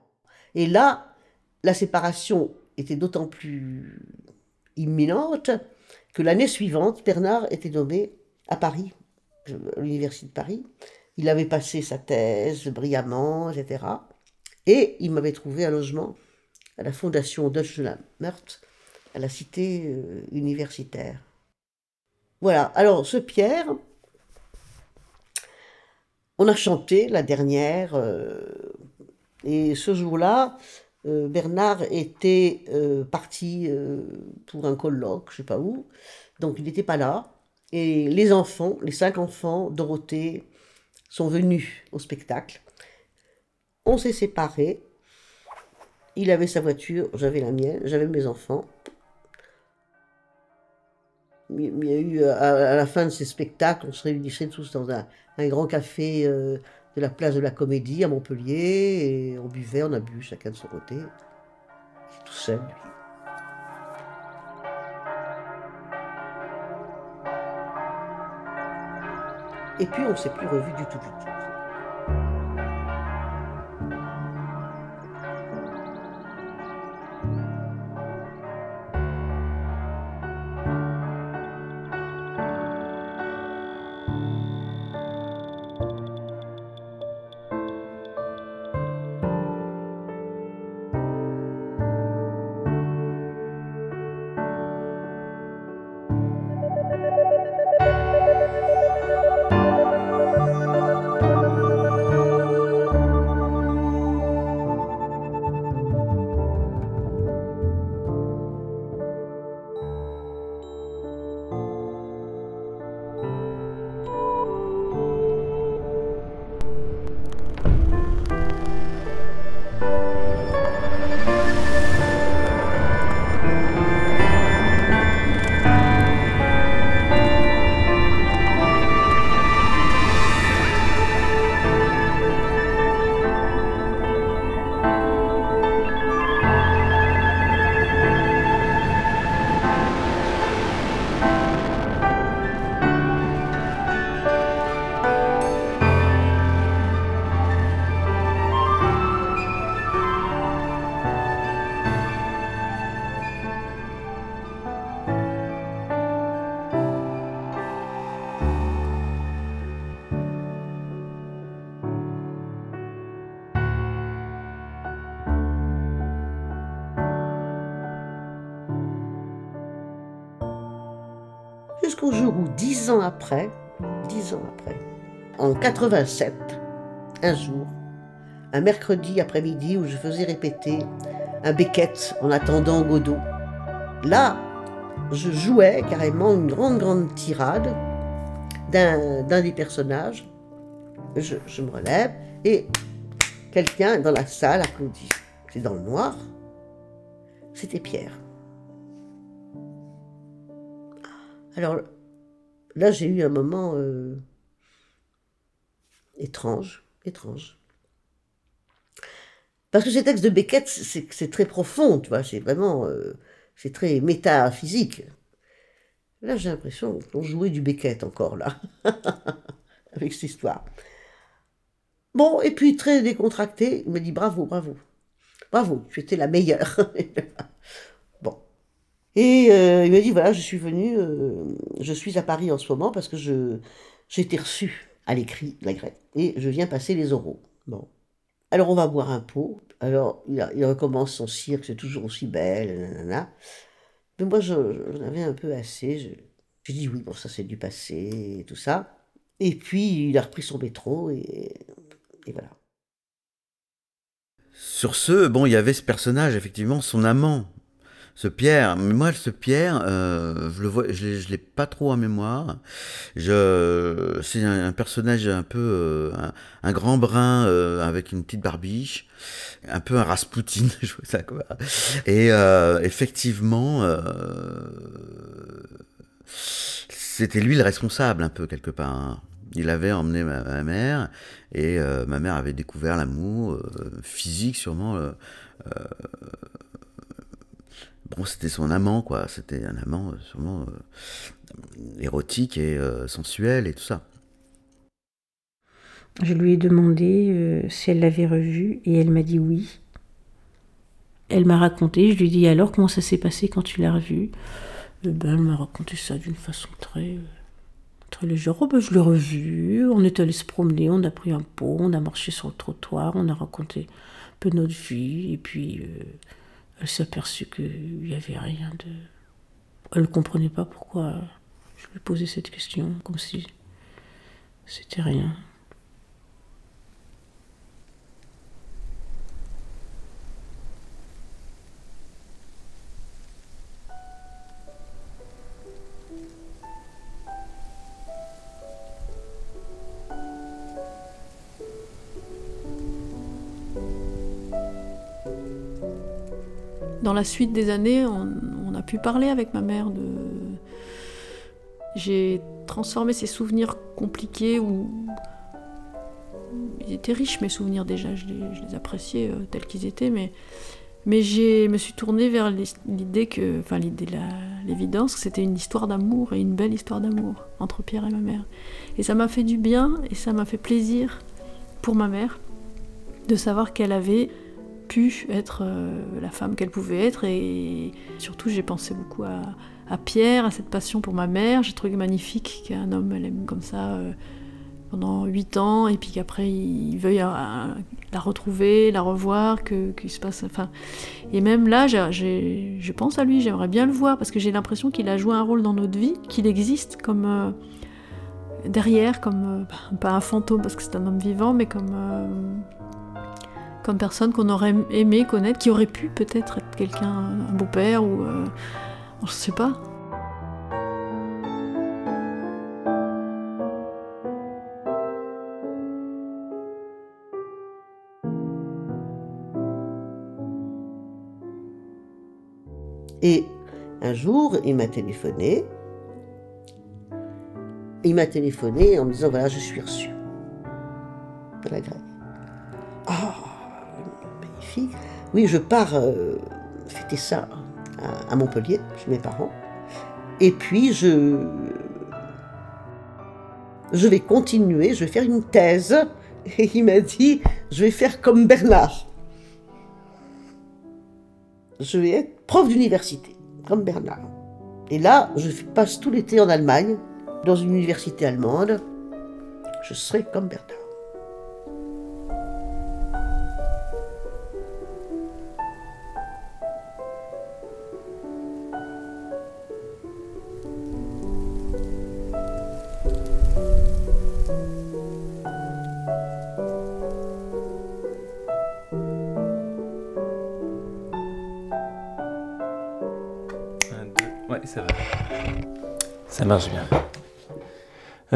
Et là, la séparation était d'autant plus imminente que l'année suivante, Bernard était nommé à Paris, à l'Université de Paris. Il avait passé sa thèse brillamment, etc. Et il m'avait trouvé un logement à la fondation Deutsche de Meurthe, à la cité euh, universitaire. Voilà, alors ce Pierre, on a chanté la dernière, euh, et ce jour-là, euh, Bernard était euh, parti pour un colloque, je sais pas où, donc il n'était pas là, et les enfants, les cinq enfants, Dorothée, sont venus au spectacle. On s'est séparés. Il avait sa voiture, j'avais la mienne, j'avais mes enfants. Il y a eu, à, à la fin de ces spectacles, on se réunissait tous dans un, grand café euh, de la place de la Comédie à Montpellier, et on buvait, on a bu chacun de son côté. Tout seul. Et puis on s'est plus revu du tout, du tout. dix ans après, dix ans après, en 87, un jour, un mercredi après-midi où je faisais répéter un Beckett en attendant Godot. Là, je jouais carrément une grande, grande tirade d'un des personnages. Je, me relève et quelqu'un dans la salle applaudit. C'est dans le noir. C'était Pierre. Alors, là, j'ai eu un moment euh, étrange, étrange. Parce que ces textes de Beckett, c'est très profond, tu vois, c'est vraiment, euh, c'est très métaphysique. Là, j'ai l'impression qu'on jouait du Beckett encore, là, avec cette histoire. Bon, et puis très décontracté, il me dit bravo, bravo, bravo, tu étais la meilleure. Et euh, il m'a dit voilà, je suis venu, euh, je suis à Paris en ce moment parce que je j'ai été reçu à l'écrit, la grecque, et je viens passer les oraux. Bon. Alors on va boire un pot. Alors il, recommence son cirque, c'est toujours aussi belle, nanana. Mais moi j'en avais un peu assez. J'ai dit oui, bon ça c'est du passé tout ça. Et puis il a repris son métro et et voilà. Sur ce, bon, il y avait ce personnage, effectivement, son amant, ce Pierre. Mais moi, ce Pierre, euh, je le vois, je l'ai pas trop en mémoire. Je, c'est un, personnage un peu, euh, un, grand brun euh, avec une petite barbiche, un peu un Rasputin, je vois ça quoi. Et effectivement, c'était lui le responsable un peu quelque part. Hein. Il avait emmené ma, mère et euh, ma mère avait découvert l'amour euh, physique sûrement. Euh, bon, c'était son amant quoi. C'était un amant sûrement érotique et sensuel et tout ça. Je lui ai demandé si elle l'avait revu et elle m'a dit oui. Elle m'a raconté, je lui ai dit alors comment ça s'est passé quand tu l'as revu eh ben, Elle m'a raconté ça d'une façon très Très léger. Oh, ben, je l'ai revu, on est allé se promener, on a pris un pot, on a marché sur le trottoir, on a raconté un peu notre vie, et puis euh, elle s'est aperçue qu'il n'y avait rien de. Elle ne comprenait pas pourquoi je lui posais cette question, comme si c'était rien. Dans la suite des années, on, a pu parler avec ma mère. J'ai transformé ces souvenirs compliqués où. Ils étaient riches mes souvenirs déjà, je les, appréciais euh, tels qu'ils étaient, mais, mais je me suis tournée vers l'idée que. Enfin, l'idée, l'évidence que c'était une histoire d'amour et une belle histoire d'amour entre Pierre et ma mère. Et ça m'a fait du bien et ça m'a fait plaisir pour ma mère de savoir qu'elle avait être euh, la femme qu'elle pouvait être. Et surtout, j'ai pensé beaucoup à, Pierre, à cette passion pour ma mère. J'ai trouvé magnifique qu'un homme elle aime comme ça euh, pendant huit ans, et puis qu'après il veuille euh, la retrouver, la revoir, qu'il se passe. Enfin, et même là, je pense à lui. J'aimerais bien le voir parce que j'ai l'impression qu'il a joué un rôle dans notre vie, qu'il existe comme derrière, comme pas un fantôme parce que c'est un homme vivant, mais comme comme personne qu'on aurait aimé connaître, qui aurait pu peut-être être quelqu'un, un beau-père ou. Euh, je sais pas. Et un jour, il m'a téléphoné. Il m'a téléphoné en me disant voilà, je suis reçu de la Oui, je pars euh, fêter ça à, Montpellier, chez mes parents. Et puis, je, je vais continuer, je vais faire une thèse. Et il m'a dit, je vais faire comme Bernard. Je vais être prof d'université, comme Bernard. Et là, je passe tout l'été en Allemagne, dans une université allemande. Je serai comme Bernard.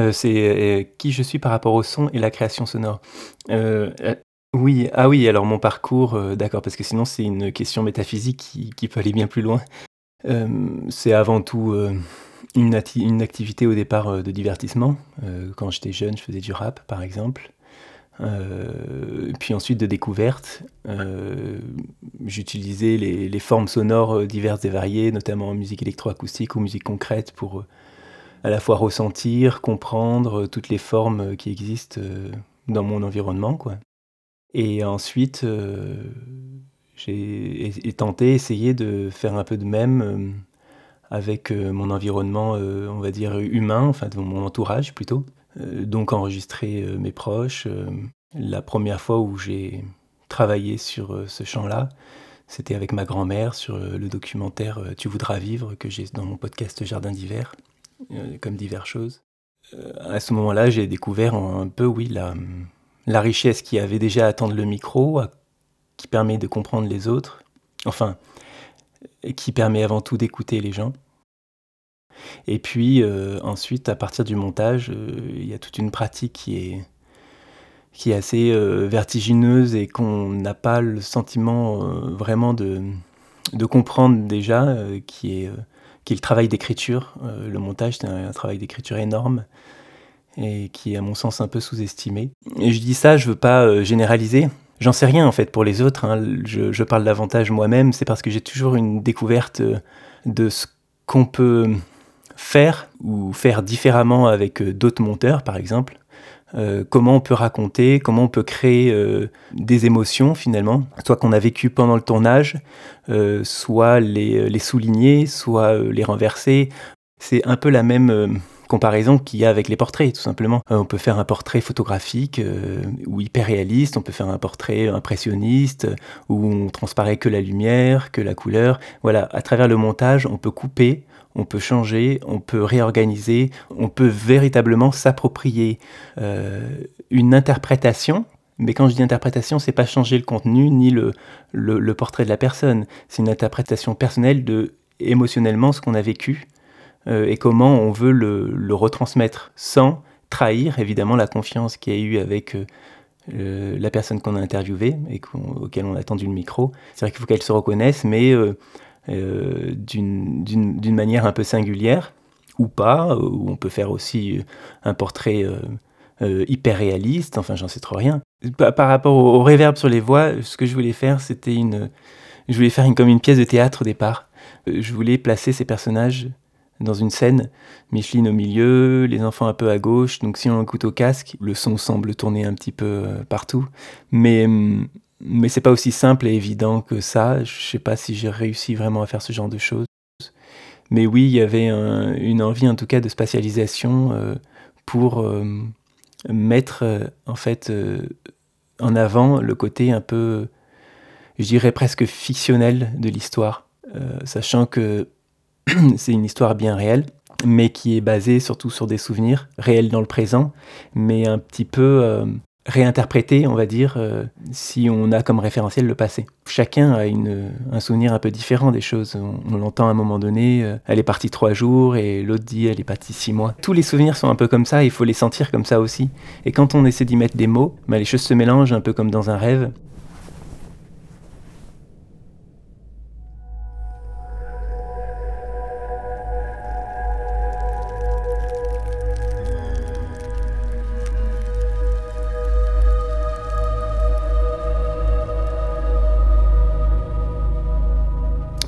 Euh, c'est euh, qui je suis par rapport au son et la création sonore. Euh, oui, ah oui, alors mon parcours, d'accord, parce que sinon c'est une question métaphysique qui, qui, peut aller bien plus loin. C'est avant tout une, activité au départ de divertissement. quand j'étais jeune, je faisais du rap, par exemple. puis ensuite de découverte, j'utilisais les, les, formes sonores diverses et variées, notamment en musique électroacoustique ou musique concrète, pour à la fois ressentir, comprendre toutes les formes qui existent dans mon environnement. Quoi. Et ensuite, j'ai tenté, essayé de faire un peu de même avec mon environnement, on va dire, humain, enfin mon entourage plutôt. donc enregistrer mes proches. la première fois où j'ai travaillé sur ce champ-là, c'était avec ma grand-mère sur le documentaire Tu voudras vivre que j'ai dans mon podcast Jardin d'hiver. Euh, comme diverses choses. Euh, à ce moment-là, j'ai découvert un peu, oui, la, la richesse qui avait déjà à attendre le micro, qui permet de comprendre les autres, enfin, qui permet avant tout d'écouter les gens. Et puis euh, ensuite, à partir du montage, il y a toute une pratique qui est, qui est assez vertigineuse et qu'on n'a pas le sentiment vraiment de, de comprendre déjà, qui est qui est le travail d'écriture. Euh, le montage, c'est un, travail d'écriture énorme et qui est à mon sens un peu sous-estimé. Et je dis ça, je veux pas euh, généraliser. J'en sais rien en fait pour les autres. Hein. Je, parle davantage moi-même. C'est parce que j'ai toujours une découverte euh, de ce qu'on peut faire ou faire différemment avec d'autres monteurs, par exemple. Euh, comment on peut raconter, comment on peut créer euh, des émotions finalement, soit qu'on a vécu pendant le tournage, euh, soit les, souligner, soit les renverser. C'est un peu la même comparaison qu'il y a avec les portraits, tout simplement. on peut faire un portrait photographique ou hyper réaliste, on peut faire un portrait impressionniste où on transparaît que la lumière, que la couleur. Voilà, à travers le montage, on peut couper, on peut changer, on peut réorganiser, on peut véritablement s'approprier euh, une interprétation. Mais quand je dis interprétation, c'est pas changer le contenu ni le, portrait de la personne. C'est une interprétation personnelle de émotionnellement ce qu'on a vécu euh, et comment on veut le, retransmettre sans trahir évidemment la confiance qu'il y a eu avec euh, la personne qu'on a interviewée et auquel on a tendu le micro. C'est vrai qu'il faut qu'elle se reconnaisse, mais d'une manière un peu singulière, ou pas, ou on peut faire aussi un portrait euh, euh, hyper réaliste, enfin j'en sais trop rien. Par, rapport au, reverb sur les voix, ce que je voulais faire, c'était une... Je voulais faire une, comme une pièce de théâtre au départ. Je voulais placer ces personnages dans une scène, Micheline au milieu, les enfants un peu à gauche, donc si on écoute au casque, le son semble tourner un petit peu partout. Mais hum, mais c'est pas aussi simple et évident que ça. Je sais pas si j'ai réussi vraiment à faire ce genre de choses. Mais oui, il y avait une envie en tout cas de spatialisation euh, pour euh, mettre euh, en fait en avant le côté un peu, je dirais presque fictionnel de l'histoire, sachant que c'est une histoire bien réelle, mais qui est basée surtout sur des souvenirs réels dans le présent, mais un petit peu réinterpréter, on va dire, euh, si on a comme référentiel le passé. Chacun a une, un souvenir un peu différent des choses. On, l'entend à un moment donné, euh, elle est partie trois jours et l'autre dit elle est partie six mois. Tous les souvenirs sont un peu comme ça, il faut les sentir comme ça aussi. Et quand on essaie d'y mettre des mots, bah, les choses se mélangent un peu comme dans un rêve.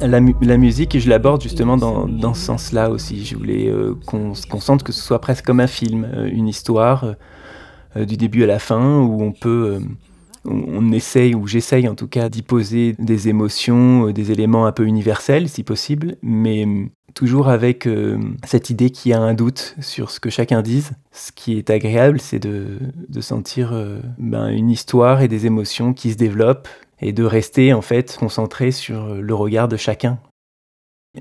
La, musique, je l'aborde justement dans, ce sens-là aussi. Je voulais euh, qu'on sente que ce soit presque comme un film, euh, une histoire euh, du début à la fin, où on peut, on, essaye, ou j'essaye en tout cas, d'y poser des émotions, des éléments un peu universels si possible, mais toujours avec cette idée qu'il y a un doute sur ce que chacun dise. Ce qui est agréable, c'est de, sentir ben, une histoire et des émotions qui se développent et de rester en fait concentré sur le regard de chacun.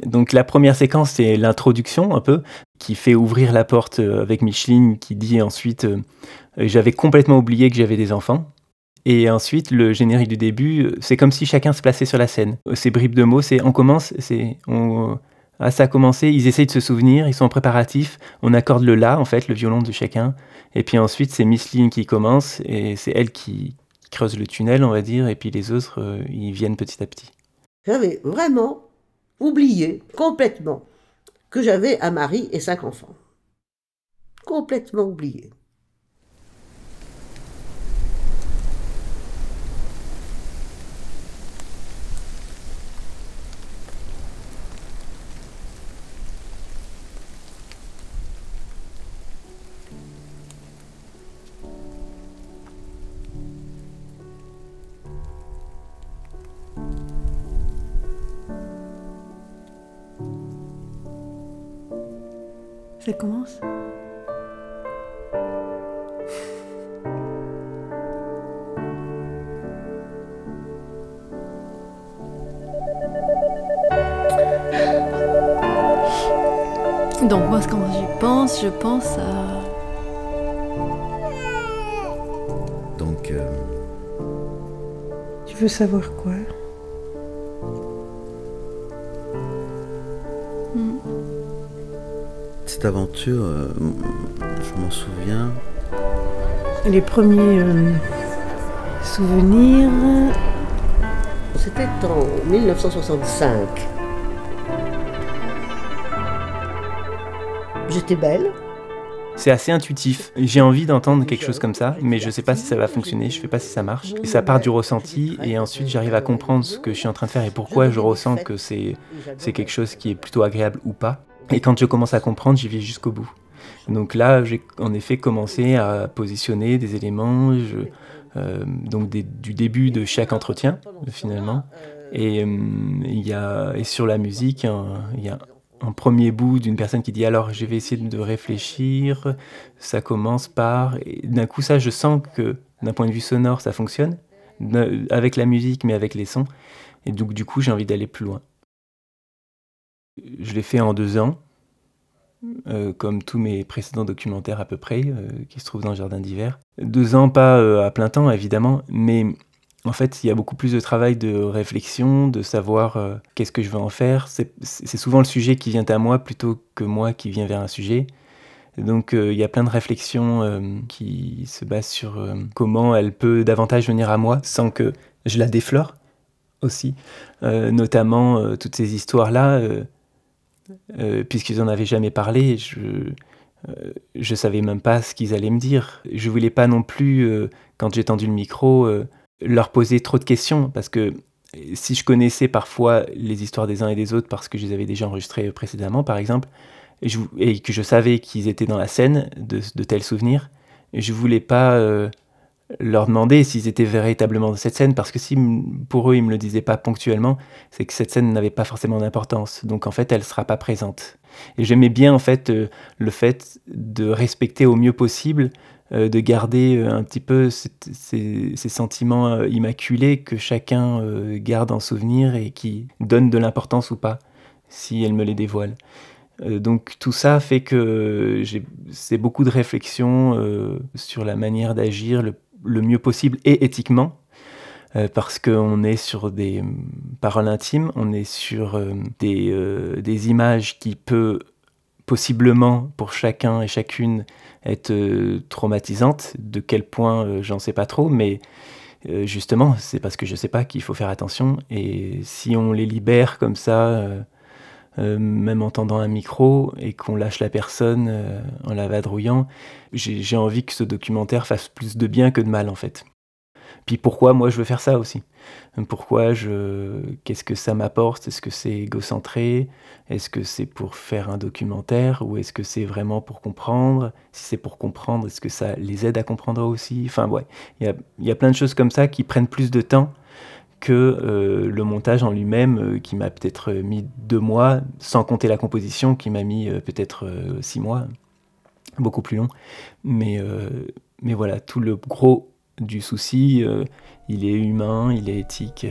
Donc la première séquence, c'est l'introduction un peu, qui fait ouvrir la porte euh, avec Micheline, qui dit ensuite euh, J'avais complètement oublié que j'avais des enfants ». Et ensuite, le générique du début, euh, c'est comme si chacun se plaçait sur la scène. Ces bribes de mots, c'est on commence, c'est on, ah, ça a commencé, ils essayent de se souvenir, ils sont en préparatif, on accorde le la, en fait, le violon de chacun. Et puis ensuite, c'est Micheline qui commence, et c'est elle qui, creuse le tunnel, on va dire, et puis les autres, euh, ils viennent petit à petit. J'avais vraiment oublié complètement que j'avais un mari et cinq enfants. Complètement oublié. Commence. Donc moi, quand j'y pense, je pense à... Donc, euh, Tu veux savoir quoi? Cette aventure, euh, je m'en souviens. Les premiers euh, souvenirs. C'était en 1965. J'étais belle. C'est assez intuitif. J'ai envie d'entendre quelque chose comme ça, mais je sais pas si ça va fonctionner, je sais pas si ça marche. Et ça part du ressenti, et ensuite j'arrive à comprendre ce que je suis en train de faire et pourquoi je ressens que c'est c'est quelque chose qui est plutôt agréable ou pas. Et quand je commence à comprendre, j'y vais jusqu'au bout. Donc là, j'ai en effet commencé à positionner des éléments, euh, donc du début de chaque entretien finalement. Et euh, y a et sur la musique, il y a un premier bout d'une personne qui dit alors je vais essayer de réfléchir. Ça commence par d'un coup ça, je sens que d'un point de vue sonore, ça fonctionne Ne- avec la musique, mais avec les sons. Et donc du coup, j'ai envie d'aller plus loin. Je l'ai fait en deux ans, euh, comme tous mes précédents documentaires à peu près, euh, qui se trouvent dans le jardin d'hiver. Deux ans, pas euh, à plein temps évidemment, mais en fait, il y a beaucoup plus de travail de réflexion, de savoir qu'est-ce que je veux en faire. C'est souvent le sujet qui vient à moi plutôt que moi qui viens vers un sujet. Donc il y a plein de réflexions qui se basent sur comment elle peut davantage venir à moi sans que je la déflore aussi. Notamment toutes ces histoires-là, euh, puisqu'ils en avaient jamais parlé, je euh, savais même pas ce qu'ils allaient me dire. Je voulais pas non plus, euh, quand j'ai tendu le micro, euh, leur poser trop de questions parce que si je connaissais parfois les histoires des uns et des autres parce que je les avais déjà enregistrées précédemment, par exemple, et, que je savais qu'ils étaient dans la scène de, de tels souvenirs, je voulais pas leur demander s'ils étaient véritablement dans cette scène parce que si pour eux ils me le disaient pas ponctuellement, c'est que cette scène n'avait pas forcément d'importance. Donc en fait, elle sera pas présente. Et j'aimais bien en fait euh, le fait de respecter au mieux possible, euh, de garder euh, un petit peu ces, sentiments immaculés que chacun garde en souvenir et qui donnent de l'importance ou pas, si elle me les dévoile. Donc tout ça fait que c'est beaucoup de réflexion sur la manière d'agir le mieux possible et éthiquement. euh, parce qu'on est sur des hum, paroles intimes, on est sur euh, des, euh, des images qui peuvent possiblement pour chacun et chacune être traumatisantes. De quel point, j'en sais pas trop, mais justement, c'est parce que je sais pas qu'il faut faire attention. Et si on les libère comme ça, euh, même en tendant un micro, et qu'on lâche la personne euh, en la vadrouillant, j'ai envie que ce documentaire fasse plus de bien que de mal, en fait. Puis pourquoi moi je veux faire ça aussi? Pourquoi je. Qu'est-ce que ça m'apporte? Est-ce que c'est égocentré? Est-ce que c'est pour faire un documentaire? Ou est-ce que c'est vraiment pour comprendre? Si c'est pour comprendre, est-ce que ça les aide à comprendre aussi? Enfin, ouais, il y a plein de choses comme ça qui prennent plus de temps que euh, le montage en lui-même, euh, qui m'a peut-être mis deux mois, sans compter la composition, qui m'a mis euh, peut-être euh, six mois, beaucoup plus long. Mais, euh, voilà, tout le gros du souci, euh, il est humain, il est éthique.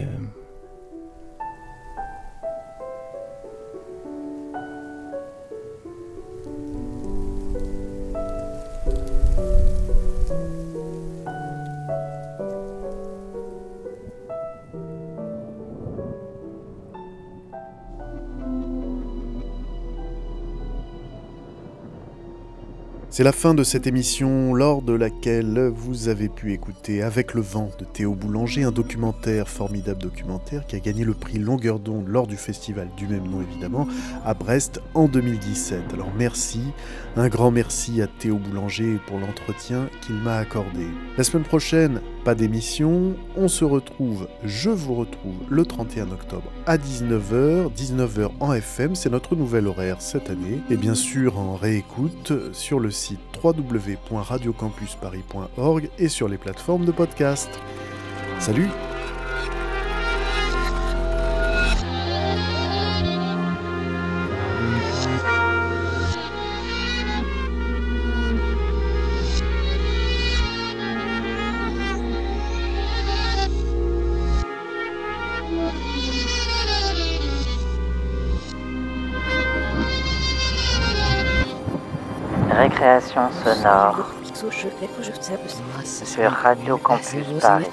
C'est la fin de cette émission lors de laquelle vous avez pu écouter Avec le vent de Théo Boulanger, un documentaire, formidable documentaire, qui a gagné le prix Longueur d'onde lors du festival du même nom évidemment, à Brest en 2017. Alors merci, un grand merci à Théo Boulanger pour l'entretien qu'il m'a accordé. La semaine prochaine, pas d'émission, on se retrouve, je vous retrouve le 31 octobre à 19h, 19h en FM, c'est notre nouvel horaire cette année, et bien sûr en réécoute sur le site www.radiocampusparis.org et sur les plateformes de podcast. Salut Récréation sonore sur Radio Campus Paris.